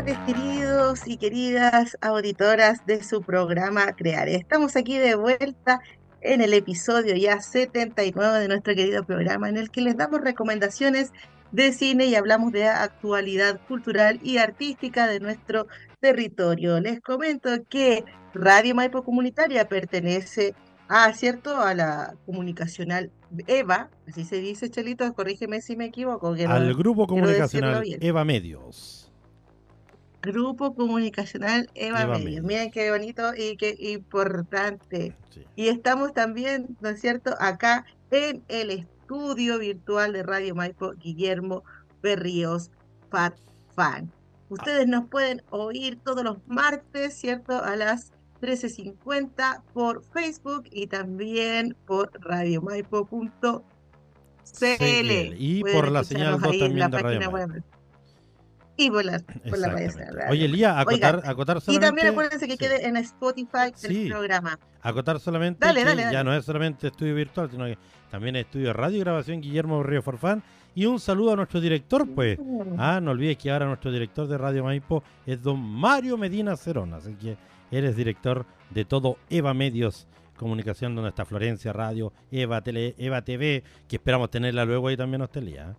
Tardes, queridos y queridas auditoras de su programa Crear. Estamos aquí de vuelta en el episodio ya 79 de nuestro querido programa, en el que les damos recomendaciones de cine y hablamos de actualidad cultural y artística de nuestro territorio. Les comento que Radio Maipo Comunitaria pertenece a, ¿cierto? A la comunicacional EVA, así se dice, Chelito, corrígeme si me equivoco. Al grupo comunicacional EVA Medios. Grupo Comunicacional Eva, Medios. Miren qué bonito y qué importante. Y estamos también, ¿no es cierto?, acá en el estudio virtual de Radio Maipo, Guillermo Berríos, Fat Fan. Ustedes nos pueden oír todos los martes, ¿cierto?, a las 13.50 por Facebook y también por radiomaipo.cl. Y por la señal también de Radio y por la, Oye, Lía, acotar, acotar solamente. Y también acuérdense que quede en Spotify el programa. Acotar solamente. Dale, dale, Ya no es solamente estudio virtual, sino que también es estudio radio y grabación Guillermo Río Forfán. Y un saludo a nuestro director, pues. Ah, no olvides que ahora nuestro director de Radio Maipo es don Mario Medina Cerón. Así que eres director de todo Eva Medios Comunicación, donde está Florencia Radio, Eva Tele, Eva TV, que esperamos tenerla luego ahí también, Hostelía.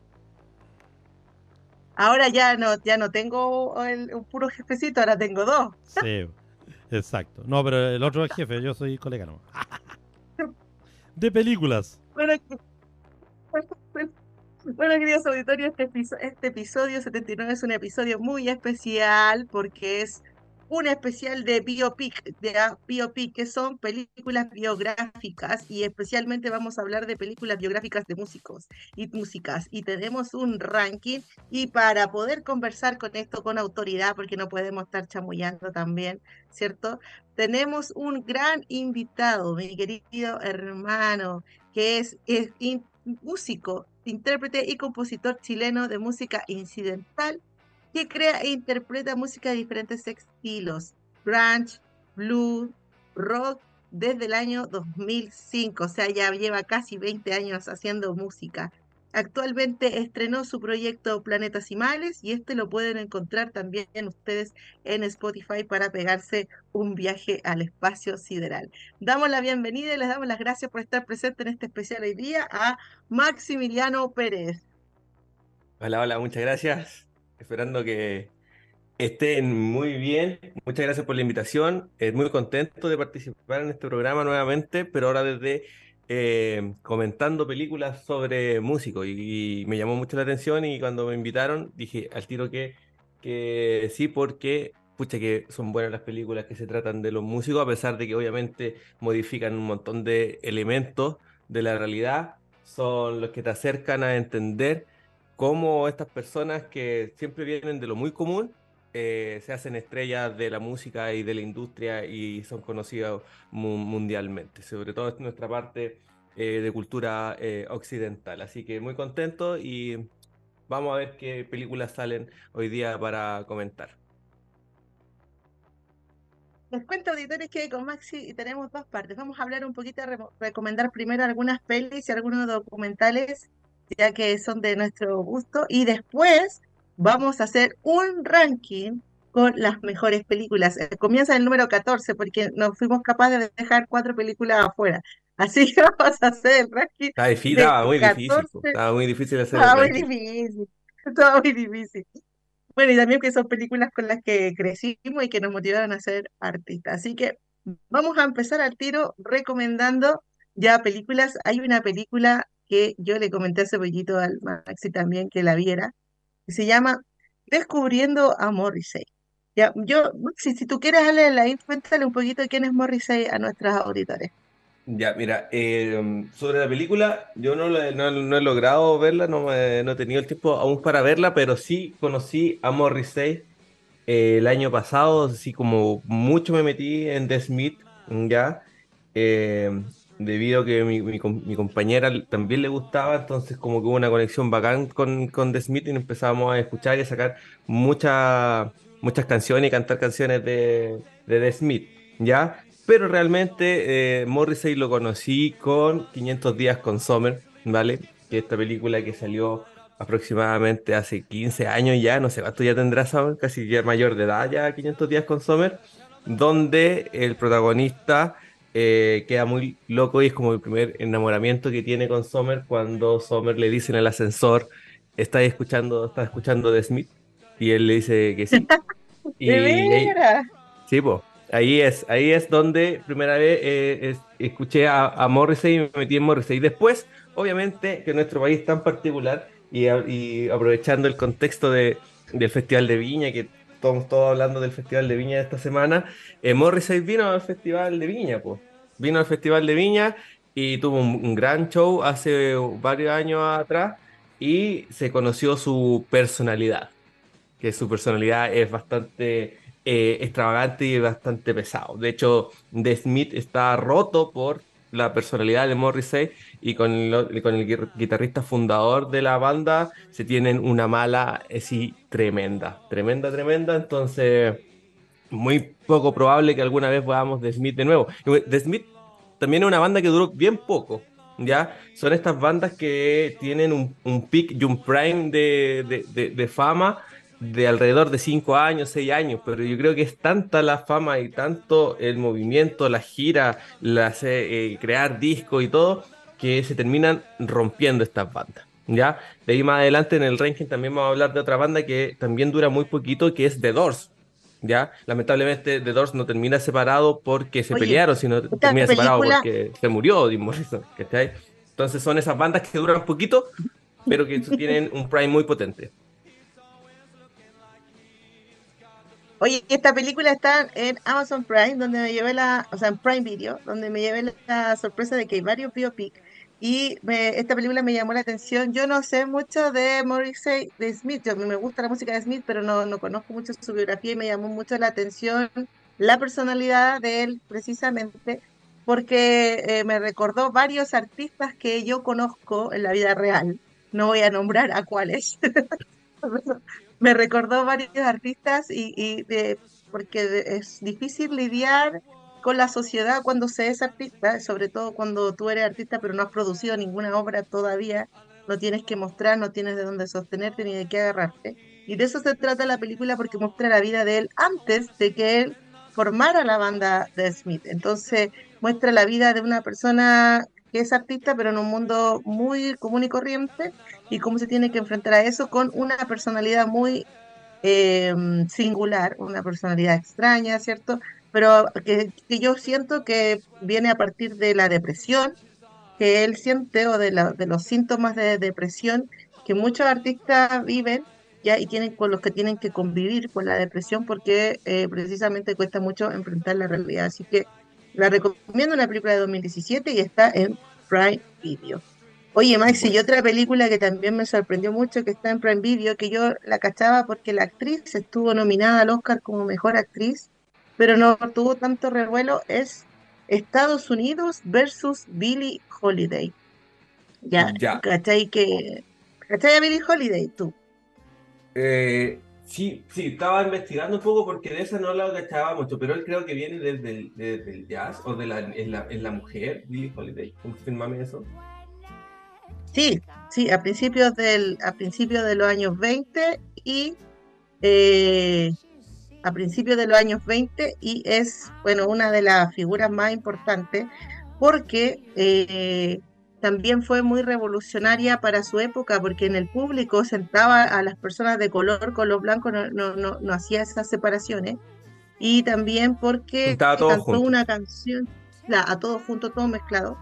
Ahora ya no, ya no tengo un puro jefecito, ahora tengo dos. Sí, exacto. No, pero el otro es jefe, yo soy colega, no. De películas. Bueno, bueno, queridos auditorios, este, este episodio 79 es un episodio muy especial porque es un especial de biopic, de biopic, que son películas biográficas y especialmente vamos a hablar de películas biográficas de músicos y músicas. Y tenemos un ranking y para poder conversar con esto con autoridad, porque no podemos estar chamullando también, ¿cierto? Tenemos un gran invitado, mi querido hermano, que es, es músico, intérprete y compositor chileno de música incidental que crea e interpreta música de diferentes estilos, grunge, blues, rock, desde el año 2005, o sea, ya lleva casi 20 años haciendo música. Actualmente estrenó su proyecto Planetas y Males y este lo pueden encontrar también ustedes en Spotify para pegarse un viaje al espacio sideral. Damos la bienvenida y les damos las gracias por estar presente en este especial hoy día a Maximiliano Pérez. Hola, hola, muchas gracias esperando que estén muy bien. Muchas gracias por la invitación. Es muy contento de participar en este programa nuevamente, pero ahora desde eh, comentando películas sobre músicos. Y, me llamó mucho la atención y cuando me invitaron dije al tiro que, que sí, porque pucha que son buenas las películas que se tratan de los músicos, a pesar de que obviamente modifican un montón de elementos de la realidad, son los que te acercan a entender cómo estas personas que siempre vienen de lo muy común eh, se hacen estrellas de la música y de la industria y son conocidas mundialmente, sobre todo en nuestra parte eh, de cultura eh, occidental. Así que muy contento y vamos a ver qué películas salen hoy día para comentar. Les cuento, auditores, que con Maxi tenemos dos partes. Vamos a hablar un poquito, recomendar primero algunas pelis y algunos documentales ya que son de nuestro gusto. Y después vamos a hacer un ranking con las mejores películas. Eh, comienza el número 14 porque nos fuimos capaces de dejar cuatro películas afuera. Así que vamos a hacer el ranking. Estaba difícil, estaba muy difícil. Estaba muy difícil hacer el Estaba muy ranking. difícil. Estaba muy difícil. Bueno, y también que son películas con las que crecimos y que nos motivaron a ser artistas. Así que vamos a empezar al tiro recomendando ya películas. Hay una película que yo le comenté hace poquito al Maxi también que la viera, que se llama Descubriendo a Morrissey. Ya, yo, Maxi, si tú quieres darle la intro, cuéntale un poquito de quién es Morrissey a nuestros auditores. Ya, mira, eh, sobre la película, yo no, no- no he logrado verla, no, me- no he tenido el tiempo aún para verla, pero sí conocí a Morrissey eh, el año pasado, así como mucho me metí en The Smith, ya, eh, debido a que mi, mi com- mi compañera también le gustaba, entonces como que hubo una conexión bacán con, con The Smith y empezamos a escuchar y a sacar muchas muchas canciones y cantar canciones de, de The Smith, ¿ya? Pero realmente eh, Morrissey lo conocí con 500 días con Summer, ¿vale? Que esta película que salió aproximadamente hace 15 años ya, no sé cuánto ya tendrá Summer, casi ya mayor de edad ya, 500 días con Summer, donde el protagonista eh, queda muy loco y es como el primer enamoramiento que tiene con Summer cuando Summer le dice en el ascensor, ¿estás escuchando, estás escuchando The Smith? Y él le dice que sí. Y ¡De ahí-! Sí, pues. Ahí es, ahí es donde primera vez eh, es- escuché a, a Morrissey y me metí en Morrissey. Después, obviamente, que nuestro país es tan particular y, a- y aprovechando el contexto de, del Festival de Viña, que estamos todos hablando del Festival de Viña de esta semana, eh, Morrissey vino al Festival de Viña, pues. Vino al Festival de Viña y tuvo un, gran show hace varios años atrás y se conoció su personalidad que su personalidad es bastante eh, extravagante y bastante pesado. De hecho, The Smith está roto por la personalidad de Morrissey y con el, con el guitarrista fundador de la banda se tienen una mala así tremenda, tremenda, tremenda. Entonces, muy poco probable que alguna vez veamos The Smith de nuevo. The Smith también es una banda que duró bien poco. ¿Ya? Son estas bandas que tienen un, un peak y un prime de, de- de- de fama de alrededor de 5 años, 6 años, pero yo creo que es tanta la fama y tanto el movimiento, la gira, las, eh, crear discos y todo, que se terminan rompiendo estas bandas. ¿Ya? De ahí más adelante en el ranking también vamos a hablar de otra banda que también dura muy poquito, que es The Doors. ¿Ya? Lamentablemente The Doors no termina separado porque se Oye, pelearon, sino termina separado porque se murió Jim Morrison, ¿cachai? Entonces son esas bandas que duran poquito, pero que tienen un prime muy potente. Oye, esta película está en Amazon Prime, donde me llevé la, o sea, en Prime Video, donde me llevé la, sorpresa de que hay varios biopic y me- esta película me llamó la atención. Yo no sé mucho de Morrissey, de Smith, yo, me gusta la música de Smith, pero no, no conozco mucho su biografía y me llamó mucho la atención la personalidad de él, precisamente, porque eh, me recordó varios artistas que yo conozco en la vida real. No voy a nombrar a cuáles. me recordó varios artistas y, y de, porque es difícil lidiar con la sociedad cuando se es artista, sobre todo cuando tú eres artista pero no has producido ninguna obra todavía, no tienes que mostrar, no tienes de dónde sostenerte ni de qué agarrarte. Y de eso se trata la película porque muestra la vida de él antes de que él formara la banda de Smith. Entonces muestra la vida de una persona que es artista pero en un mundo muy común y corriente y cómo se tiene que enfrentar a eso con una personalidad muy eh, singular, una personalidad extraña, ¿cierto? Pero que, que yo siento que viene a partir de la depresión que él siente o de, la- de los síntomas de depresión que muchos artistas viven ya y tienen con los que tienen que convivir con la depresión porque eh, precisamente cuesta mucho enfrentar la realidad. Así que la recomiendo una película de 2017 y está en Prime Video. Oye, Maxi, y otra película que también me sorprendió mucho que está en Prime Video, que yo la cachaba porque la actriz estuvo nominada al Oscar como mejor actriz, pero no tuvo tanto revuelo, es Estados Unidos versus Billie Holiday. Ya, Ya. ¿cachai? Que, ¿cachai a Billie Holiday tú? Eh, sí, sí, estaba investigando un poco porque de esa no la cachaba mucho, pero él creo que viene desde el, jazz o de la, en la, en la mujer, Billie Holiday. Confírmame eso. Sí, sí, a principios del, a principios de los años 20 y eh, a principios de los años 20 y es, bueno, una de las figuras más importantes porque eh, también fue muy revolucionaria para su época, porque en el público sentaba a las personas de color con los blancos, no, no, no, hacía esas separaciones, y también porque cantó una canción, a todos juntos, todo mezclado,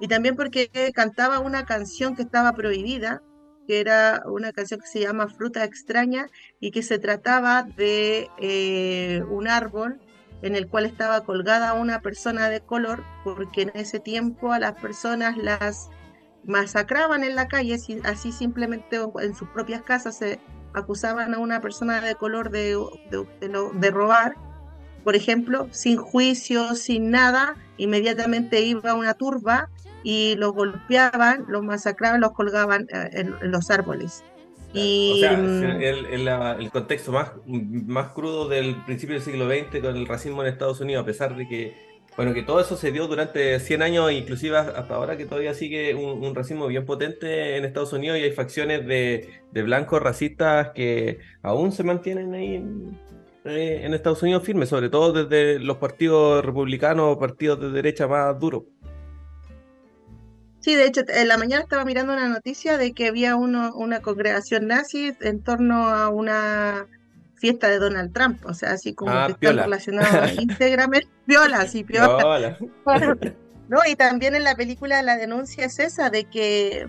y también porque cantaba una canción que estaba prohibida, que era una canción que se llama Fruta extraña y que se trataba de eh, un árbol en el cual estaba colgada una persona de color, porque en ese tiempo a las personas las masacraban en la calle, así simplemente en sus propias casas se acusaban a una persona de color de, de, robar, por ejemplo, sin juicio, sin nada, inmediatamente iba una turba y los golpeaban, los masacraban, los colgaban eh, en los árboles. Y, o sea, mm, el, el, contexto más, más crudo del principio del siglo XX con el racismo en Estados Unidos, a pesar de que, bueno, que todo eso se dio durante 100 años, inclusive hasta ahora que todavía sigue un, racismo bien potente en Estados Unidos y hay facciones de, de blancos racistas que aún se mantienen ahí en, eh, en Estados Unidos firmes, sobre todo desde los partidos republicanos o partidos de derecha más duros. Sí, de hecho, en la mañana estaba mirando una noticia de que había uno, una congregación nazi en torno a una fiesta de Donald Trump, o sea, así como ah, que están relacionados íntegramente. Viola, sí, piola. no, y también en la película la denuncia es esa de que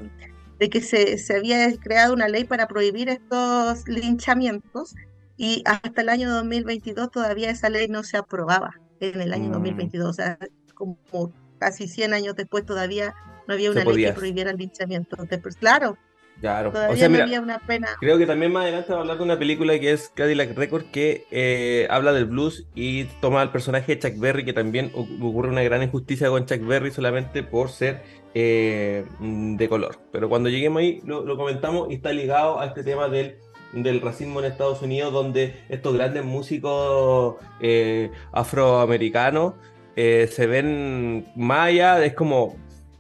de que se, se había creado una ley para prohibir estos linchamientos y hasta el año 2022 todavía esa ley no se aprobaba en el año 2022, mm. o sea, como casi 100 años después todavía no había una ley que prohibiera el linchamiento. Pues, claro, Claro, o sea, mira, había una pena. Creo que también más adelante va a hablar de una película que es Cadillac Record que eh, habla del blues y toma al personaje de Chuck Berry, que también ocurre una gran injusticia con Chuck Berry solamente por ser eh, de color. Pero cuando lleguemos ahí lo, comentamos y está ligado a este tema del, del racismo en Estados Unidos, donde estos grandes músicos eh, afroamericanos se ven más allá, es como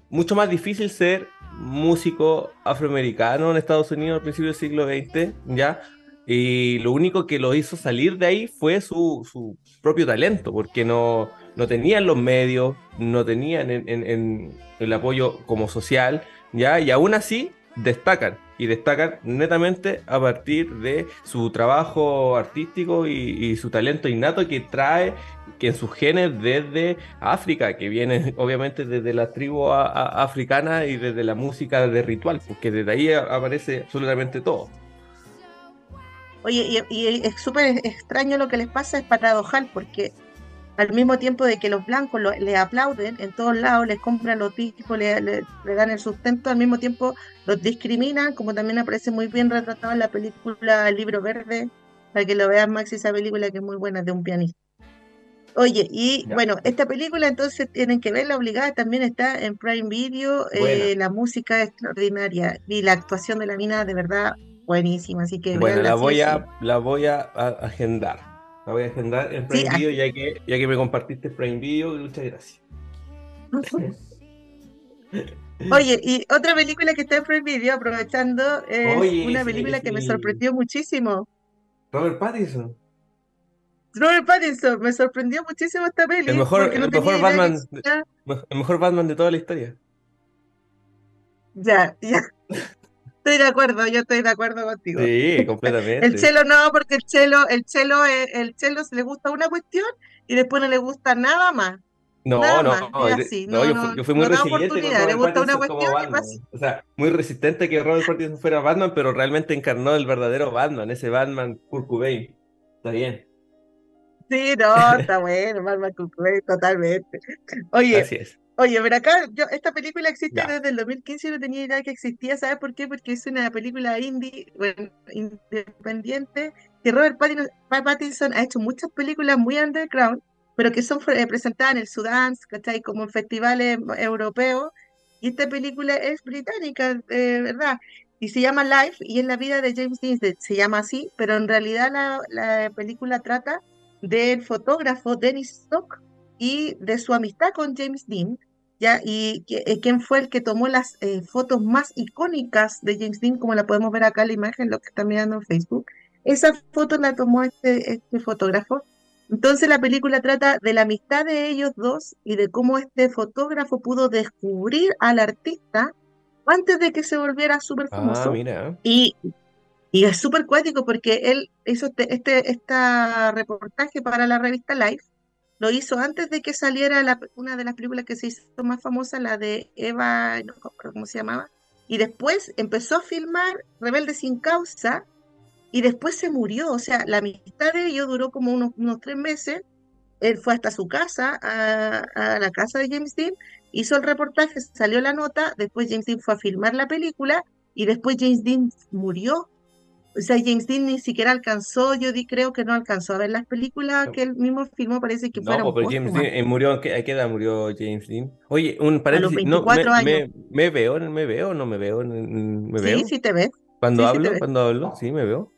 mucho más difícil ser músico afroamericano en Estados Unidos al principio del siglo XX, ¿ya? Y lo único que lo hizo salir de ahí fue su, propio talento, porque no, no tenían los medios, no tenían el apoyo como social, ¿ya? Y aún así destacan, y destacan netamente a partir de su trabajo artístico y, su talento innato que trae que en sus genes desde África, que viene obviamente desde la tribu africana y desde la música de ritual, porque desde ahí aparece absolutamente todo. Oye, y, y es súper extraño lo que les pasa, es paradojal, porque al mismo tiempo de que los blancos le aplauden en todos lados, les compran los discos, le, le, dan el sustento, al mismo tiempo los discriminan, como también aparece muy bien retratado en la película El libro verde, para que lo veas Maxi, esa película que es muy buena de un pianista. Oye, y bueno, esta película entonces tienen que verla obligada, también está en Prime Video, eh, la música es extraordinaria y la actuación de la mina de verdad buenísima, así que... Bueno, la voy, a, la voy a agendar. La voy a agendar en Prime Video ya que, ya que me compartiste Prime Video. Muchas gracias. Oye, y otra película que está en Prime Video, aprovechando, es una película que me sorprendió muchísimo. Robert Pattinson. Robert Pattinson, me sorprendió muchísimo esta película. El mejor, el mejor Batman, el mejor Batman de toda la historia. Ya, ya. Estoy de acuerdo, yo estoy de acuerdo contigo. Sí, completamente. El chelo no, porque el chelo, el chelo, el chelo se le gusta una cuestión y después no le gusta nada más. No, no, no, yo, fui, muy resistente con le gusta una cuestión O sea, muy resistente que Robert Pattinson fuera Batman, pero realmente encarnó el verdadero Batman, ese Batman Kurt Cobain. Está bien. Sí, no, está bueno, Batman Kurt Cobain, totalmente. Oye, Así es. Oye, pero acá yo, esta película existe desde el 2015 y no tenía idea que existía, ¿sabes por qué? Porque es una película indie, bueno, independiente, que Robert Pattinson, ha hecho muchas películas muy underground, pero que son eh, presentadas en el Sudán, ¿cachai? Como en festivales europeos, y esta película es británica, de ¿verdad? Y se llama Life, y es la vida de James Dean, se llama así, pero en realidad la, la película trata del fotógrafo Dennis Stock, y de su amistad con James Dean, ¿ya? y eh, quién fue el que tomó las eh, fotos más icónicas de James Dean, como la podemos ver acá en la imagen, lo que están mirando en Facebook. Esa foto la tomó este, este fotógrafo Entonces la película trata de la amistad de ellos dos y de cómo este fotógrafo pudo descubrir al artista antes de que se volviera súper Ah, famoso. mira. Y, y es súper cuático porque él hizo este, este esta reportaje para la revista Life, lo hizo antes de que saliera una de las películas que se hizo más famosa, la de Eva, no me acuerdo cómo se llamaba, y después empezó a filmar Rebelde sin causa y después se murió, o sea, la amistad de ellos duró como unos, unos tres meses, él fue hasta su casa, a la casa de James Dean, hizo el reportaje, salió la nota, después James Dean fue a filmar la película y después James Dean murió. O sea, James Dean ni siquiera alcanzó, yo di, creo que no alcanzó a ver las películas que él mismo filmó, parece que No, fueron pues James. Dean eh, murió, ¿a qué, edad murió James Dean? Oye, un A los paréntesis, no, 24 me, años. me, me veo, me veo, no me veo, me Sí, veo. sí te ves, Cuando sí, sí te hablo, ves. cuando hablo, sí me veo.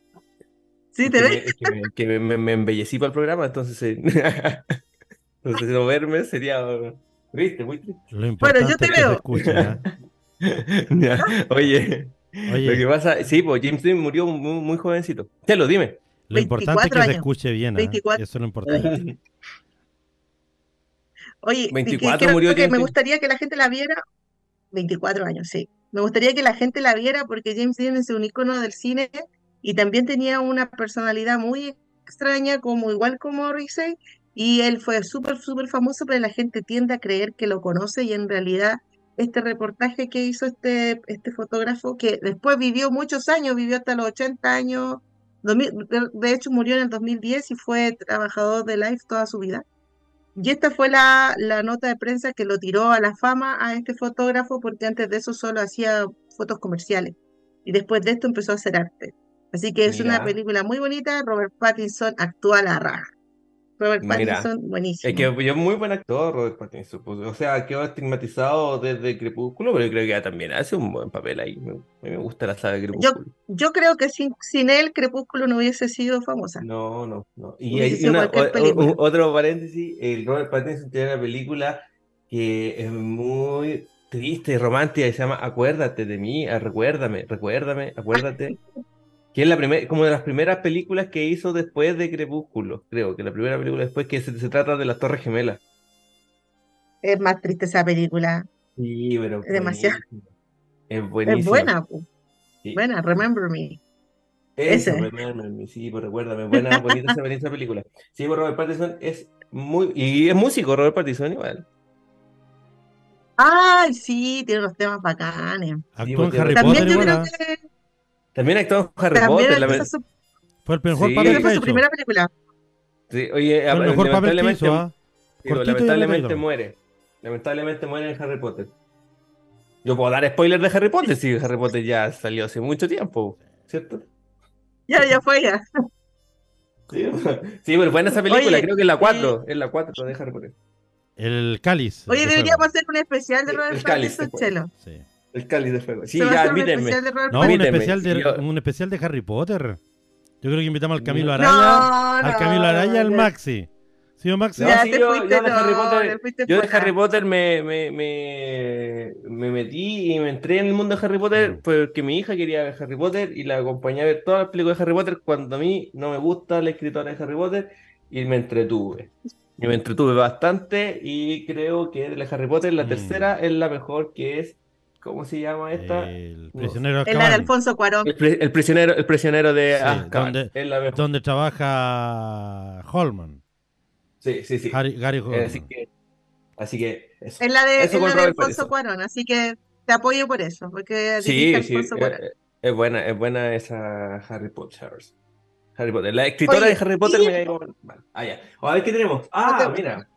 sí te ves. es que me, que me, me- me embellecí para el programa, entonces, eh, entonces no verme sería triste, muy triste. Lo importante yo te es que se veo. escuche, ¿ah? Ya, Oye, Oye. lo que pasa, sí, pues James Dean murió muy, muy jovencito. Ya lo dime. Lo importante es que 24 se años. escuche bien. 24. Eso es lo importante. Oye, y que 24 creo murió que James me Dean. gustaría que la gente la viera, 24 años, sí. Me gustaría que la gente la viera porque James Dean es un ícono del cine y también tenía una personalidad muy extraña, como igual como Morrissey, y él fue súper, súper famoso, pero la gente tiende a creer que lo conoce y en realidad este reportaje que hizo este, este fotógrafo, que después vivió muchos años, vivió hasta los 80 años, 2000 de hecho murió en el 2010 y fue trabajador de Life toda su vida. Y esta fue la, la nota de prensa que lo tiró a la fama a este fotógrafo porque antes de eso solo hacía fotos comerciales y después de esto empezó a hacer arte. Así que es una película muy bonita, Robert Pattinson actúa a la raja. Robert Mira, Pattinson, buenísimo. Es que es muy buen actor, Robert Pattinson. pues, o sea, quedó estigmatizado desde Crepúsculo, pero yo creo que también hace un buen papel ahí. Me, a mí me gusta la saga de Crepúsculo. yo creo que sin, sin él Crepúsculo no hubiese sido famosa. No, no, no. Y hay una, o- otro paréntesis, el Robert Pattinson tiene una película que es muy triste y romántica y se llama Acuérdate de mí, ah, recuérdame, recuérdame, acuérdate. Que es la primer, como de las primeras películas que hizo después de Crepúsculo, creo que la primera película después que se, se trata de las Torres Gemelas. Es más triste esa película. Sí, pero Es demasiado. buenísima. Es Es buenísima. buena, po. Sí. buena, Remember Me. Eso, Ese. Remember Me, sí, pues recuérdame, buena, bonita esa, película. Sí, pues Robert Pattinson es muy, y es músico, Robert Pattinson igual. Ay, sí, tiene unos temas bacanes. Actuó en porque Harry También Potter yo creo ¿ah? que También actuó en Harry también Potter, la- su, Fue el mejor Sí. papel que fue ha su primera película. Sí, oye, Fue el mejor papel que lamentablemente, hizo, ¿ah? digo, lamentablemente muere. Lamentablemente muere en Harry Potter. Yo puedo dar spoiler de Harry Potter, sí, Harry Potter ya salió hace mucho tiempo, ¿cierto? Ya, ya fue ya. Sí, sí, pero buena esa película, Oye, creo que es la eh, 4, es la 4 de Harry Potter. El cáliz. Oye, de deberíamos hacer un especial de Robert el cáliz Pattinson, fuego. Chelo. Sí. El cáliz de fuego. Sí, ya, hacer un invítenme. especial de Robert No, un especial, de, yo- un especial de Harry Potter. Yo creo que invitamos al Camilo Araya, No, al Camilo Araya al Maxi. ¿Sí o Maxi? No, sí, yo, fuiste, yo de Harry Potter, yo de Harry me, me, me, me metí y me entré en el mundo de Harry Potter Mm. porque mi hija quería ver Harry Potter y la acompañé a ver todas las películas de Harry Potter cuando a mí no me gusta la escritora de Harry Potter y me entretuve. Y me entretuve bastante y creo que de la Harry Potter la Mm. tercera es la mejor que es, ¿cómo se llama esta? El prisionero la de Alfonso Cuarón. El, pri- el prisionero, el prisionero de Sí, Azkaban, donde- es la mejor. donde trabaja Holman, Sí, sí, sí. Harry, Gary Holman. Eh, así que, así que eso. Es la de, Eso es con la de Alfonso. Cuarón, así que te apoyo por eso, porque Sí, sí, Alfonso eh, Cuarón. eh, es buena, es buena esa Harry Potter. Harry Potter. La escritora Oye, de Harry Potter y- me caigo mal. Ah, ya. A ver qué tenemos. Ah, te- mira.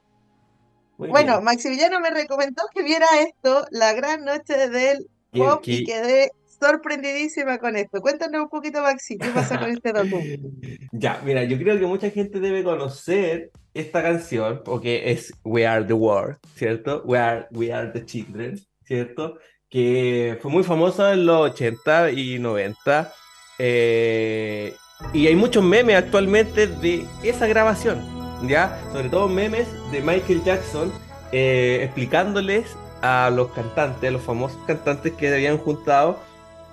Muy Bueno, bien. Maximiliano me recomendó que viera esto, La Gran Noche del ¿Qué- Pop, qué- y quedé sorprendidísima con esto. Cuéntanos un poquito, Maxi, ¿qué pasa con este docu? Ya, mira, yo creo que mucha gente debe conocer esta canción, porque es We Are the World, ¿cierto? We Are, We Are the Children, ¿cierto? Que fue muy famosa en los 80 y 90. eh, y hay muchos memes actualmente de esa grabación, ¿ya? Sobre todo memes de Michael Jackson eh, explicándoles a los cantantes, a los famosos cantantes que habían juntado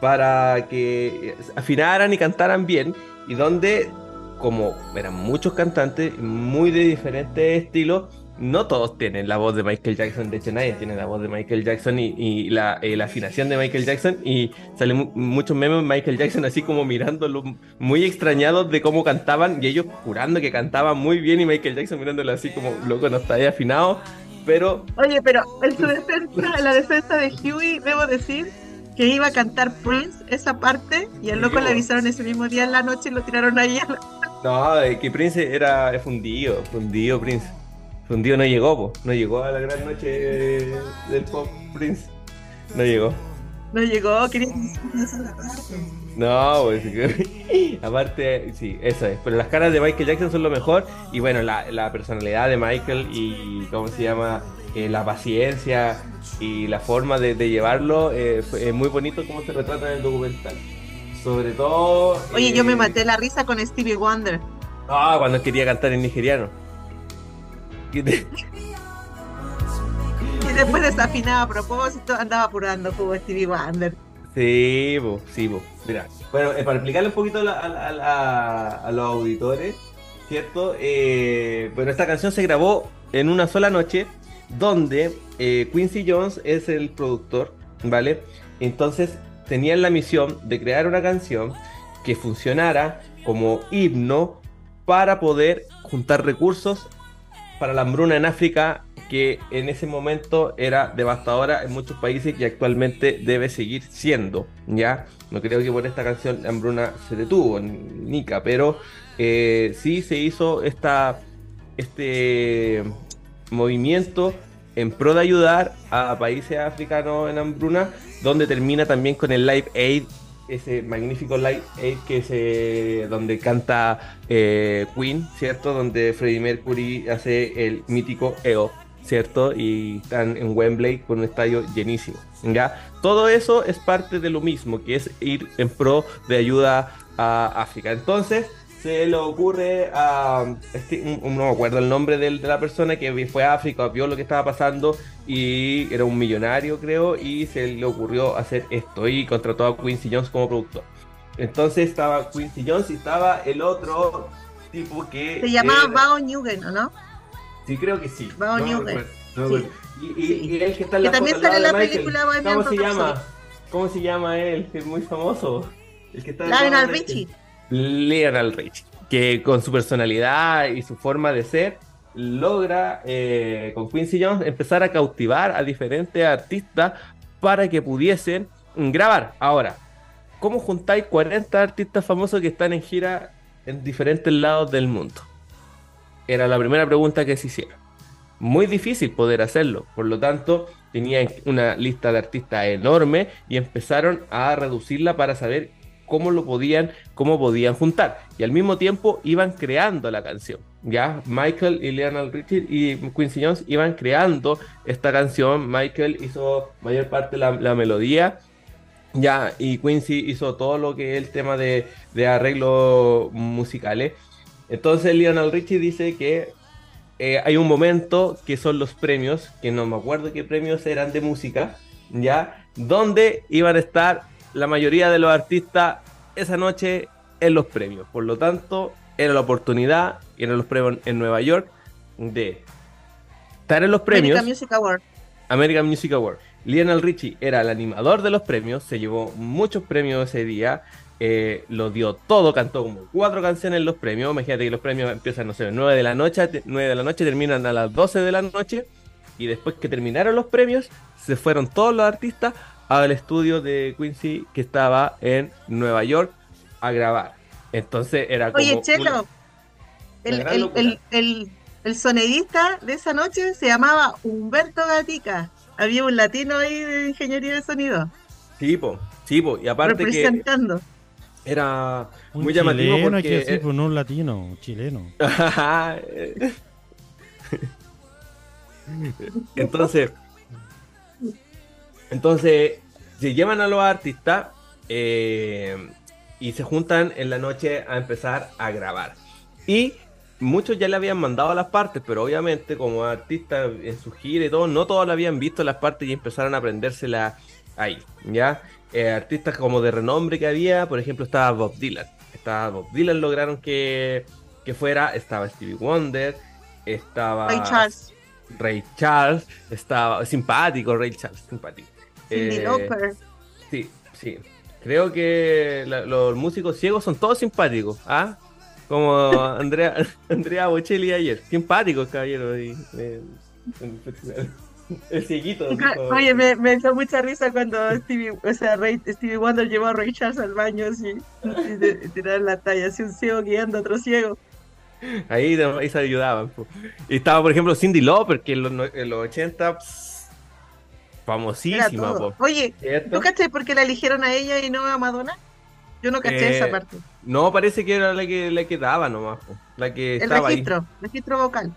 para que afinaran y cantaran bien y donde como eran muchos cantantes, muy de diferentes estilos, no todos tienen la voz de Michael Jackson, de hecho nadie tiene la voz de Michael Jackson y, la, eh, la, afinación de Michael Jackson y salen muchos memes de Michael Jackson así como mirándolo muy extrañados de cómo cantaban y ellos jurando que cantaban muy bien y Michael Jackson mirándolo así como loco no está ahí afinado, pero... Oye, pero en su defensa, la defensa de Huey, debo decir que iba a cantar Prince esa parte y el loco le avisaron ese mismo día en la noche y lo tiraron ahí. A la... No, que Prince era fundido, fundido Prince. Fundido no llegó, no llegó a la gran noche del pop Prince. No llegó. No llegó, quería No, pues aparte, sí, eso es. Pero las caras de Michael Jackson son lo mejor. Y bueno, la, la personalidad de Michael y cómo se llama, eh, la paciencia y la forma de, llevarlo, eh, es muy bonito cómo se retrata en el documental. Sobre todo. Oye, yo me eh, maté la risa con Stevie Wonder. Ah, cuando quería cantar en nigeriano. Y después desafinaba a propósito, andaba apurando como Stevie Wonder. Sí, sí, Mira, bueno, eh, para explicarle un poquito a, los auditores, ¿cierto? Eh, bueno, esta canción se grabó en una sola noche, donde eh, Quincy Jones es el productor, ¿vale? Entonces tenían la misión de crear una canción que funcionara como himno para poder juntar recursos para la hambruna en África que en ese momento era devastadora en muchos países y actualmente debe seguir siendo, ¿ya? No creo que por esta canción la hambruna se detuvo, Nica, pero eh, sí se hizo esta, este movimiento en pro de ayudar a países africanos en hambruna, donde termina también con el Live Aid ese magnífico live aid que se donde canta eh, Queen, ¿cierto? Donde Freddie Mercury hace el mítico EO, ¿cierto? Y están en Wembley con un estadio llenísimo, ¿ya? Todo eso es parte de lo mismo, que es ir en pro de ayuda a África. Entonces, se le ocurre a. Este, no me acuerdo el nombre de, la persona que fue a África, vio lo que estaba pasando y era un millonario, creo, y se le ocurrió hacer esto y contrató a Quincy Jones como productor. Entonces estaba Quincy Jones y estaba el otro tipo que. Se llamaba Bao Newgen, no? Sí, creo que sí. Bao Newgen. y, el que está en la también sale película ¿Cómo se llama? ¿Cómo se llama él? Que es muy famoso. El que está Lionel Richie. Lionel Rich, que con su personalidad y su forma de ser logra eh, con Quincy Jones empezar a cautivar a diferentes artistas para que pudiesen grabar. Ahora, ¿cómo juntáis 40 artistas famosos que están en gira en diferentes lados del mundo? Era la primera pregunta que se hicieron. Muy difícil poder hacerlo, por lo tanto, tenían una lista de artistas enorme y empezaron a reducirla para saber cómo lo podían, cómo podían juntar. Y al mismo tiempo iban creando la canción. Ya, Michael y Lionel Richie y Quincy Jones iban creando esta canción. Michael hizo mayor parte de la, melodía. Ya, y Quincy hizo todo lo que es el tema de, de arreglos musicales. Entonces Lionel Richie dice que eh, hay un momento que son los premios, que no me acuerdo qué premios eran de música, ya, donde iban a estar la mayoría de los artistas esa noche en los premios. Por lo tanto, era la oportunidad, y eran los premios en Nueva York, de estar en los premios. American Music Award. American Music Award. Lionel Richie era el animador de los premios, se llevó muchos premios ese día, eh, lo dio todo, cantó como cuatro canciones en los premios. Imagínate que los premios empiezan, no sé, 9 de la noche, 9 de la noche, terminan a las 12 de la noche. Y después que terminaron los premios, se fueron todos los artistas al estudio de Quincy que estaba en Nueva York a grabar. Entonces era como. Oye, Chelo, el, sonidista de esa noche se llamaba Humberto Gatica. Había un latino ahí de ingeniería de sonido. Sí, po, sí, y aparte Representando. que era muy llamativo porque... que decir, pues, no un latino, un chileno. Entonces, entonces, se llevan a los artistas eh, y se juntan en la noche a empezar a grabar. Y muchos ya le habían mandado las partes, pero obviamente como artistas en su gira y todo, no todos le habían visto las partes y empezaron a aprendérselas ahí, ¿ya? Eh, artistas como de renombre que había, por ejemplo, estaba Bob Dylan. hasta Bob Dylan lograron que, que fuera, estaba Stevie Wonder, estaba Ray Charles. Ray Charles, estaba simpático, Ray Charles, simpático. Cindy Eh, Lauper. Sí, sí. Creo que la- los músicos ciegos son todos simpáticos, ¿ah? Como Andrea, Andrea Bocelli ayer. Simpáticos, caballero. y, eh, el, cieguito. Oye, me, me dio mucha risa cuando Stevie, o sea, Ray- Stevie Wonder llevó a Ray Charles al baño así, y, de- tirar la talla, así un ciego guiando a otro ciego. Ahí, ahí se ayudaban. po. Y estaba, por ejemplo, Cindy Lauper, que en los, en los 80, pss, Era famosísima, po, Oye, ¿cierto? ¿tú cachai por qué la eligieron a ella y no a Madonna? Yo no caché Eh, esa parte. No, parece que era la que, la que daba nomás, po, la que El estaba ahí. registro, registro vocal.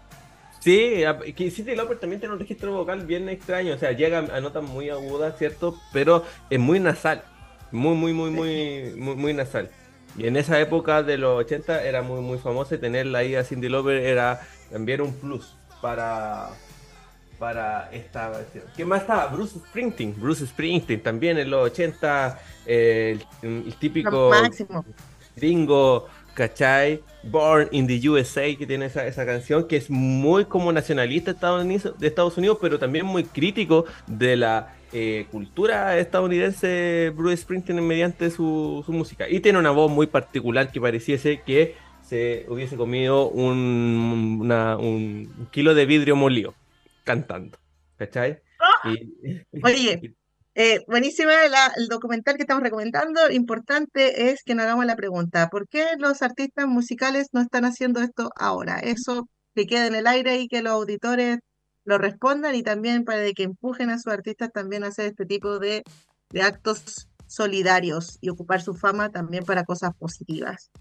Sí, a- que Cindy Lauper también tiene un registro vocal bien extraño, o sea, llega a notas muy agudas, ¿cierto? Pero es muy nasal, muy, muy, muy, muy, muy, muy nasal. Y en esa época de los 80 era muy, muy famosa y tenerla ahí a Cindy Lauper era también un plus para, para esta versión. ¿Qué más estaba? Bruce Springsteen, Bruce Springsteen también en los 80, eh, el, el típico máximo. gringo, ¿cachai? Born in the USA, que tiene esa, esa canción, que es muy como nacionalista de Estados Unidos, de Estados Unidos pero también muy crítico de la eh, cultura estadounidense, Bruce Springsteen, mediante su, su música. Y tiene una voz muy particular que pareciese que se hubiese comido un, una- un kilo de vidrio molido cantando, ¿cachai? Y- Oye, Eh, buenísima la- el documental que estamos recomendando. Importante es que nos hagamos la pregunta, ¿por qué los artistas musicales no están haciendo esto ahora? Eso que quede en el aire y que los auditores lo respondan y también para que empujen a sus artistas también a hacer este tipo de, de actos solidarios y ocupar su fama también para cosas positivas.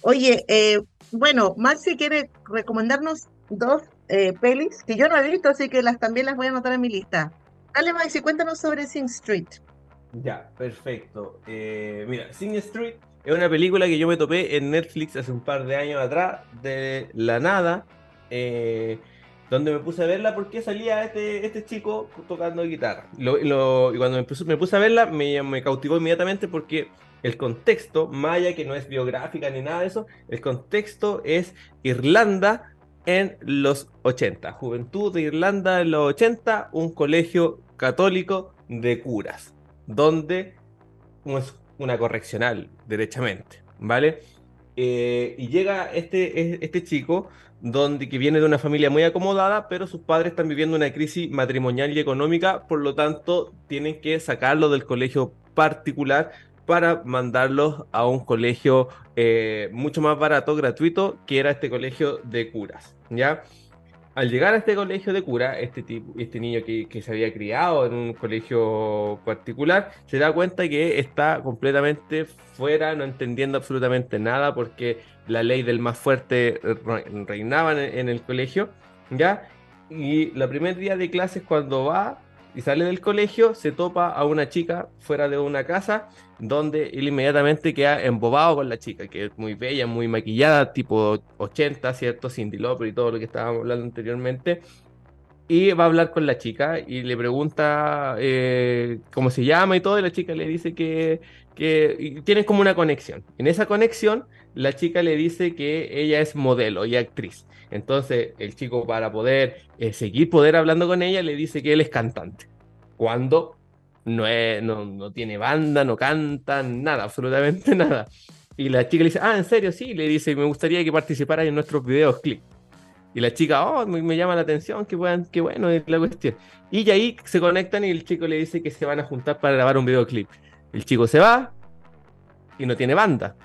Oye, eh, bueno, Maxi quiere recomendarnos dos eh, pelis que yo no he visto, así que las también las voy a anotar en mi lista. Dale, Maxi, cuéntanos sobre Sing Street. Ya, perfecto. Eh, mira, Sing Street es una película que yo me topé en Netflix hace un par de años atrás, de la nada, eh, donde me puse a verla porque salía este, este chico tocando guitarra. Lo- y cuando me puse, me puse a verla, me, me cautivó inmediatamente porque el contexto, Maya, que no es biográfica ni nada de eso, el contexto es Irlanda en los 80. Juventud de Irlanda en los 80, un colegio católico de curas, donde es una correccional, derechamente, ¿vale? Eh, y llega este, este chico donde, que viene de una familia muy acomodada, pero sus padres están viviendo una crisis matrimonial y económica, por lo tanto tienen que sacarlo del colegio particular para mandarlos a un colegio eh, mucho más barato, gratuito, que era este colegio de curas, ¿ya? Al llegar a este colegio de cura, este tipo, este niño que, se había criado en un colegio particular, se da cuenta que está completamente fuera, no entendiendo absolutamente nada, porque la ley del más fuerte re- reinaba en, en el colegio, ¿ya? Y la primer día de clases cuando va y sale del colegio, se topa a una chica fuera de una casa, donde él inmediatamente queda embobado con la chica, que es muy bella, muy maquillada, tipo 80, ¿cierto? Cindy Lauper y todo lo que estábamos hablando anteriormente. Y va a hablar con la chica y le pregunta eh, cómo se llama y todo, y la chica le dice que, que tienen como una conexión. En esa conexión, la chica le dice que ella es modelo y actriz. Entonces, el chico, para poder eh, seguir poder hablando con ella, le dice que él es cantante. Cuando no, no, no tiene banda, no canta, nada, absolutamente nada. Y la chica le dice, ah, ¿en serio? Sí, le dice, me gustaría que participaras en nuestros videos clip. Y la chica, oh, me, llama la atención, que, puedan, qué bueno es la cuestión. Y ahí se conectan y el chico le dice que se van a juntar para grabar un videoclip. El chico se va y no tiene banda,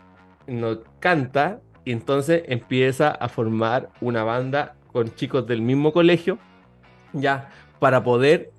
no canta, y entonces empieza a formar una banda con chicos del mismo colegio, ya, para poder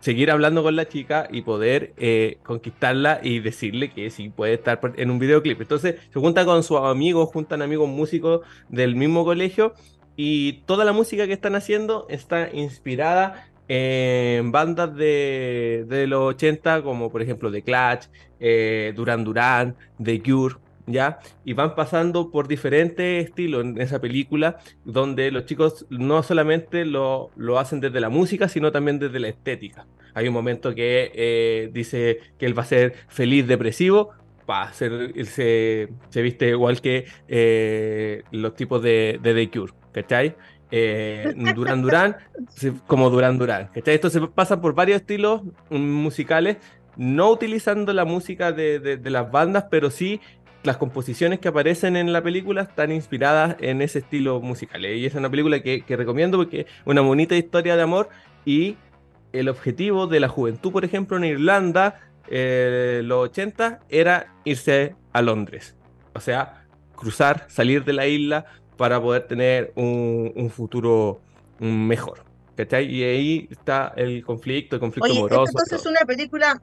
seguir hablando con la chica y poder eh, conquistarla y decirle que sí puede estar en un videoclip. Entonces se junta con sus amigos, juntan amigos músicos del mismo colegio y toda la música que están haciendo está inspirada en bandas de, de los 80 como por ejemplo The Clash, eh, Duran Duran, The Cure, ¿ya? Y van pasando por diferentes estilos en esa película, donde los chicos no solamente lo, lo hacen desde la música, sino también desde la estética. Hay un momento que eh, dice que él va a ser feliz depresivo, pa, se, se, viste igual que eh, los tipos de, de The Cure, ¿cachai? Eh, Duran Duran, como Duran Duran. Esto se pasa por varios estilos musicales, no utilizando la música de, de las bandas, pero sí las composiciones que aparecen en la película están inspiradas en ese estilo musical. Y es una película que, recomiendo porque es una bonita historia de amor y el objetivo de la juventud, por ejemplo, en Irlanda, eh, los 80, era irse a Londres. O sea, cruzar, salir de la isla para poder tener un, futuro mejor. ¿Cachai? Y ahí está el conflicto, el conflicto amoroso. Entonces es una película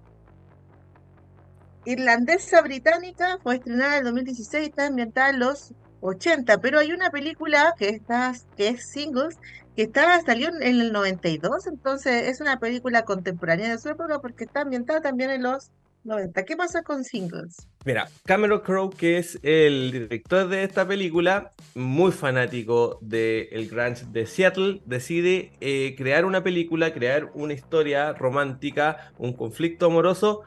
irlandesa británica, fue estrenada en el 2016, está ambientada en los 80, pero hay una película que está que es Singles que está salió en el 92, entonces es una película contemporánea de su época porque está ambientada también en los 90. ¿Qué pasa con Singles? Mira, Cameron Crowe, que es el director de esta película, muy fanático del el grunge de Seattle, decide eh, crear una película, crear una historia romántica, un conflicto amoroso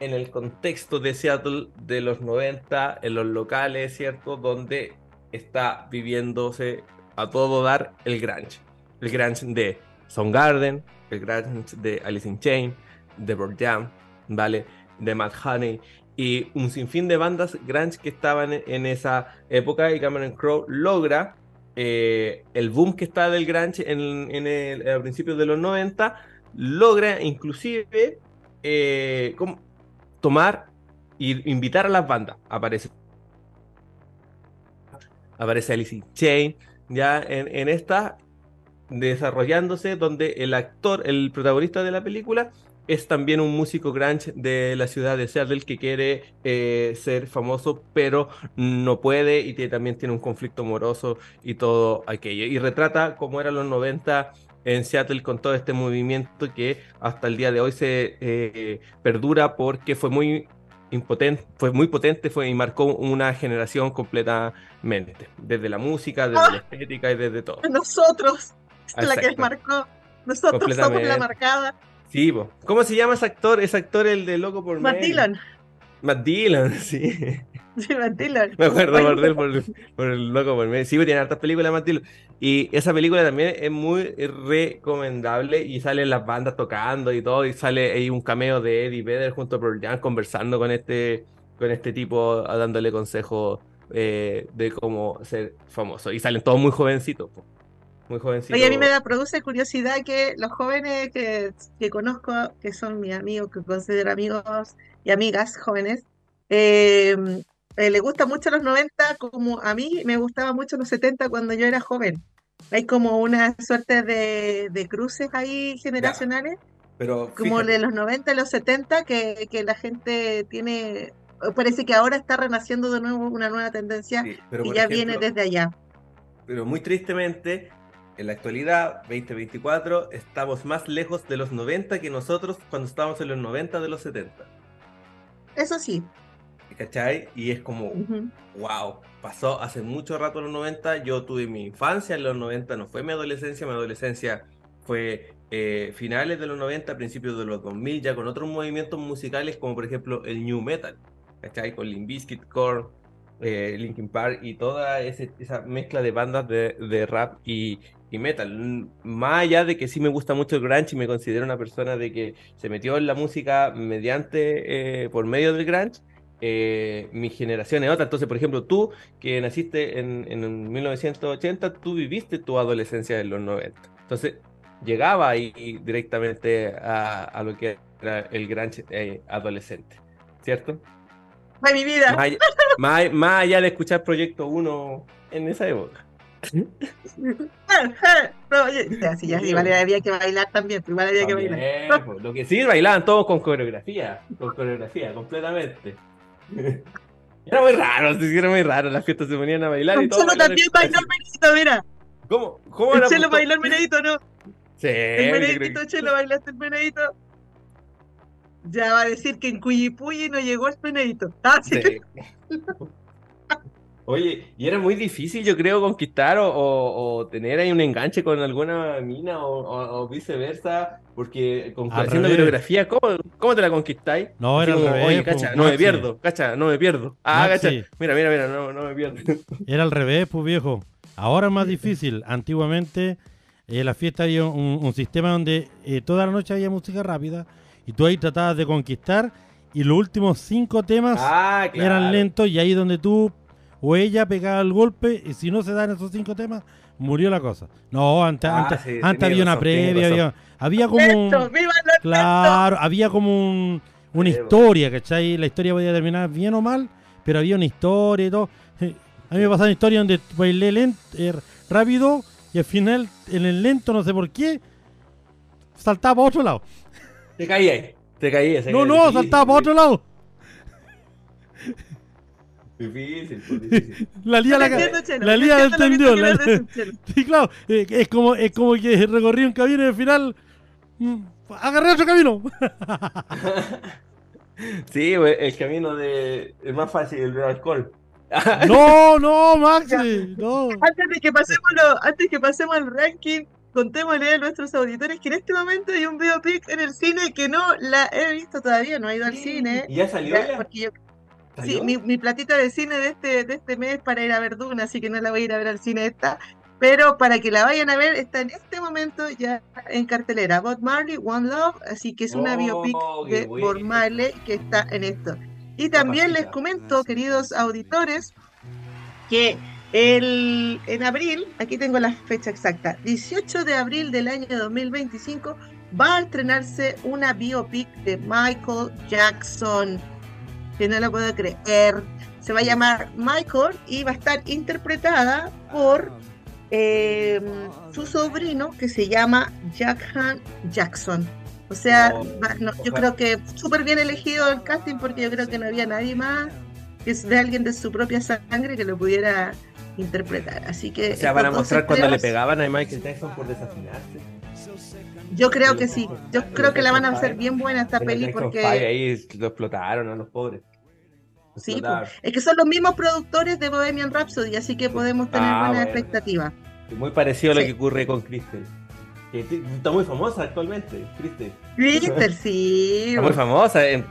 en el contexto de Seattle de los 90, en los locales, ¿cierto? Donde está viviéndose a todo dar el grunge. El grunge de Soundgarden, el grunge de Alice in Chains, de Bird Jam, ¿vale? De Matt Honey y un sinfín de bandas grunge que estaban en esa época y Cameron Crowe logra eh, el boom que está del grunge en, el, a principios de los 90, logra inclusive eh, tomar e invitar a las bandas. Aparece, aparece Alice in Chain, ya en, en esta desarrollándose, donde el actor, el protagonista de la película, es también un músico grunge de la ciudad de Seattle que quiere eh, ser famoso, pero no puede y también tiene un conflicto amoroso y todo aquello. Y retrata cómo eran los 90 en Seattle con todo este movimiento que hasta el día de hoy se eh, perdura porque fue muy impotente, fue muy potente fue, y marcó una generación completamente, desde la música, desde la ah. estética y desde todo. Nosotros, la que marcó, nosotros somos la marcada. Sí, ¿cómo se llama ese actor? Ese actor, el de Loco por Matt Dillon. Matt Dillon, sí. Sí, Matt Dillon. Me acuerdo por él, por, el loco por medio. Sí, tiene hartas películas Matt Dillon. Y esa película también es muy recomendable y salen las bandas tocando y todo. Y sale ahí un cameo de Eddie Vedder junto a Pearl Jam conversando con este, con este tipo, dándole consejos eh, de cómo ser famoso. Y salen todos muy jovencitos. Muy jovencitos. Oye, a mí me da, produce curiosidad que los jóvenes que, que conozco, que son mis amigos, que considero amigos y amigas jóvenes, eh, eh, le gusta mucho los 90 como a mí me gustaba mucho los 70 cuando yo era joven. Hay como una suerte de, cruces ahí generacionales, pero como de los 90 y los 70, que, que, la gente tiene, parece que ahora está renaciendo de nuevo una nueva tendencia y ya viene desde allá. Pero muy tristemente, en la actualidad, 2024, estamos más lejos de los 90 que nosotros cuando estábamos en los 90 de los 70. Eso sí, ¿cachai? Y es como, wow, pasó hace mucho rato en los 90, yo tuve mi infancia en los 90, no fue mi adolescencia, mi adolescencia fue eh, finales de los 90, principios de los 2000, ya con otros movimientos musicales como por ejemplo el New Metal, ¿cachai? Con Limp Bizkit, Korn, eh, Linkin Park y toda esa mezcla de bandas de, rap y, metal. Más allá de que sí me gusta mucho el grunge y me considero una persona de que se metió en la música mediante, eh, por medio del grunge, eh, mi generación es otra. Entonces, por ejemplo, tú que naciste en, en 1980, tú viviste tu adolescencia en los 90. Entonces, llegaba ahí directamente a, lo que era el gran eh, adolescente, ¿cierto? ¡Ay, mi vida! Más, allá de escuchar Proyecto 1 en esa época. sí, ya, vale, había que bailar también, pues, igual había que bailar. Pues, lo que sí, bailaban todos con coreografía, con coreografía, completamente. Era muy raro, sí, era muy raro. Las fiestas se ponían a bailar y todo. Chelo también bailó el menedito, mira. ¿Cómo? ¿Cómo era? Chelo bailó el menedito, ¿no? Sí. El menedito, Chelo, bailaste el menedito. Ya va a decir que en Cuyipuyi no llegó el menedito. Ah, sí. Oye, y era muy difícil, yo creo, conquistar o, tener ahí un enganche con alguna mina o, viceversa, porque con, haciendo coreografía, ¿cómo, ¿cómo, te la conquistáis? No, era al revés. Oye, cacha, no me pierdo, cacha, no me pierdo. Ah, cacha, mira, mira, mira, no, no me pierdo. Era al revés, pues viejo. Ahora es más difícil. Antiguamente, en eh, la fiesta había un, sistema donde eh, toda la noche había música rápida y tú ahí tratabas de conquistar y los últimos cinco temas ah, eran lentos y ahí donde tú o ella pegaba el golpe y si no se dan esos cinco temas, murió la cosa. No, antes, ah, antes, había una previa, había, como un... Claro, había como una historia, ¿cachai? La historia podía terminar bien o mal, pero había una historia y todo. A mí me pasaba una historia donde bailé lento, er, rápido y al final, en el lento, no sé por qué, saltaba para otro lado. Te caí ahí, te caí. No, no, saltaba para otro lado. Difícil, pues, difícil. La lía la, la, lía entendió. La, sí, claro. Eh, es, como, es como que recorrí un camino y al final mm, agarré otro camino. sí, el camino de es más fácil, el de alcohol. no, no, Maxi, no. Antes de que pasemos antes que pasemos al ranking, contémosle a nuestros auditores que en este momento hay un biopic en el cine que no la he visto todavía, no ha ido al cine. ¿Y ya salió? Porque yo, Sí, mi, mi, platita de cine de este, de este mes para ir a ver Duna, así que no la voy a ir a ver al cine esta. Pero para que la vayan a ver, está en este momento ya en cartelera. Bob Marley, One Love, así que es una biopic oh, de Bob Marley que está en esto. Y también les comento, queridos auditores, que el, en abril, aquí tengo la fecha exacta, 18 de abril del año 2025, va a estrenarse una biopic de Michael Jackson que no lo puedo creer. Se va a llamar Michael y va a estar interpretada por em, su sobrino que se llama Jackhan Jackson. O sea, oh, yo creo que súper bien elegido el casting porque yo creo que no había nadie más que es de alguien de su propia sangre que lo pudiera interpretar. Así que. O sea, van a mostrar cuando le pegaban a Michael Jackson por desafinarse. Yo creo que sí. Yo creo que la van a hacer bien buena esta peli porque. Ahí lo explotaron a los pobres. Sí, es que son los mismos productores de Bohemian Rhapsody, así que podemos tener ah, buena expectativa. Muy parecido a lo que ocurre con Kristen. Está muy famosa actualmente, Kristen. Kristen, sí. Está muy famosa. En,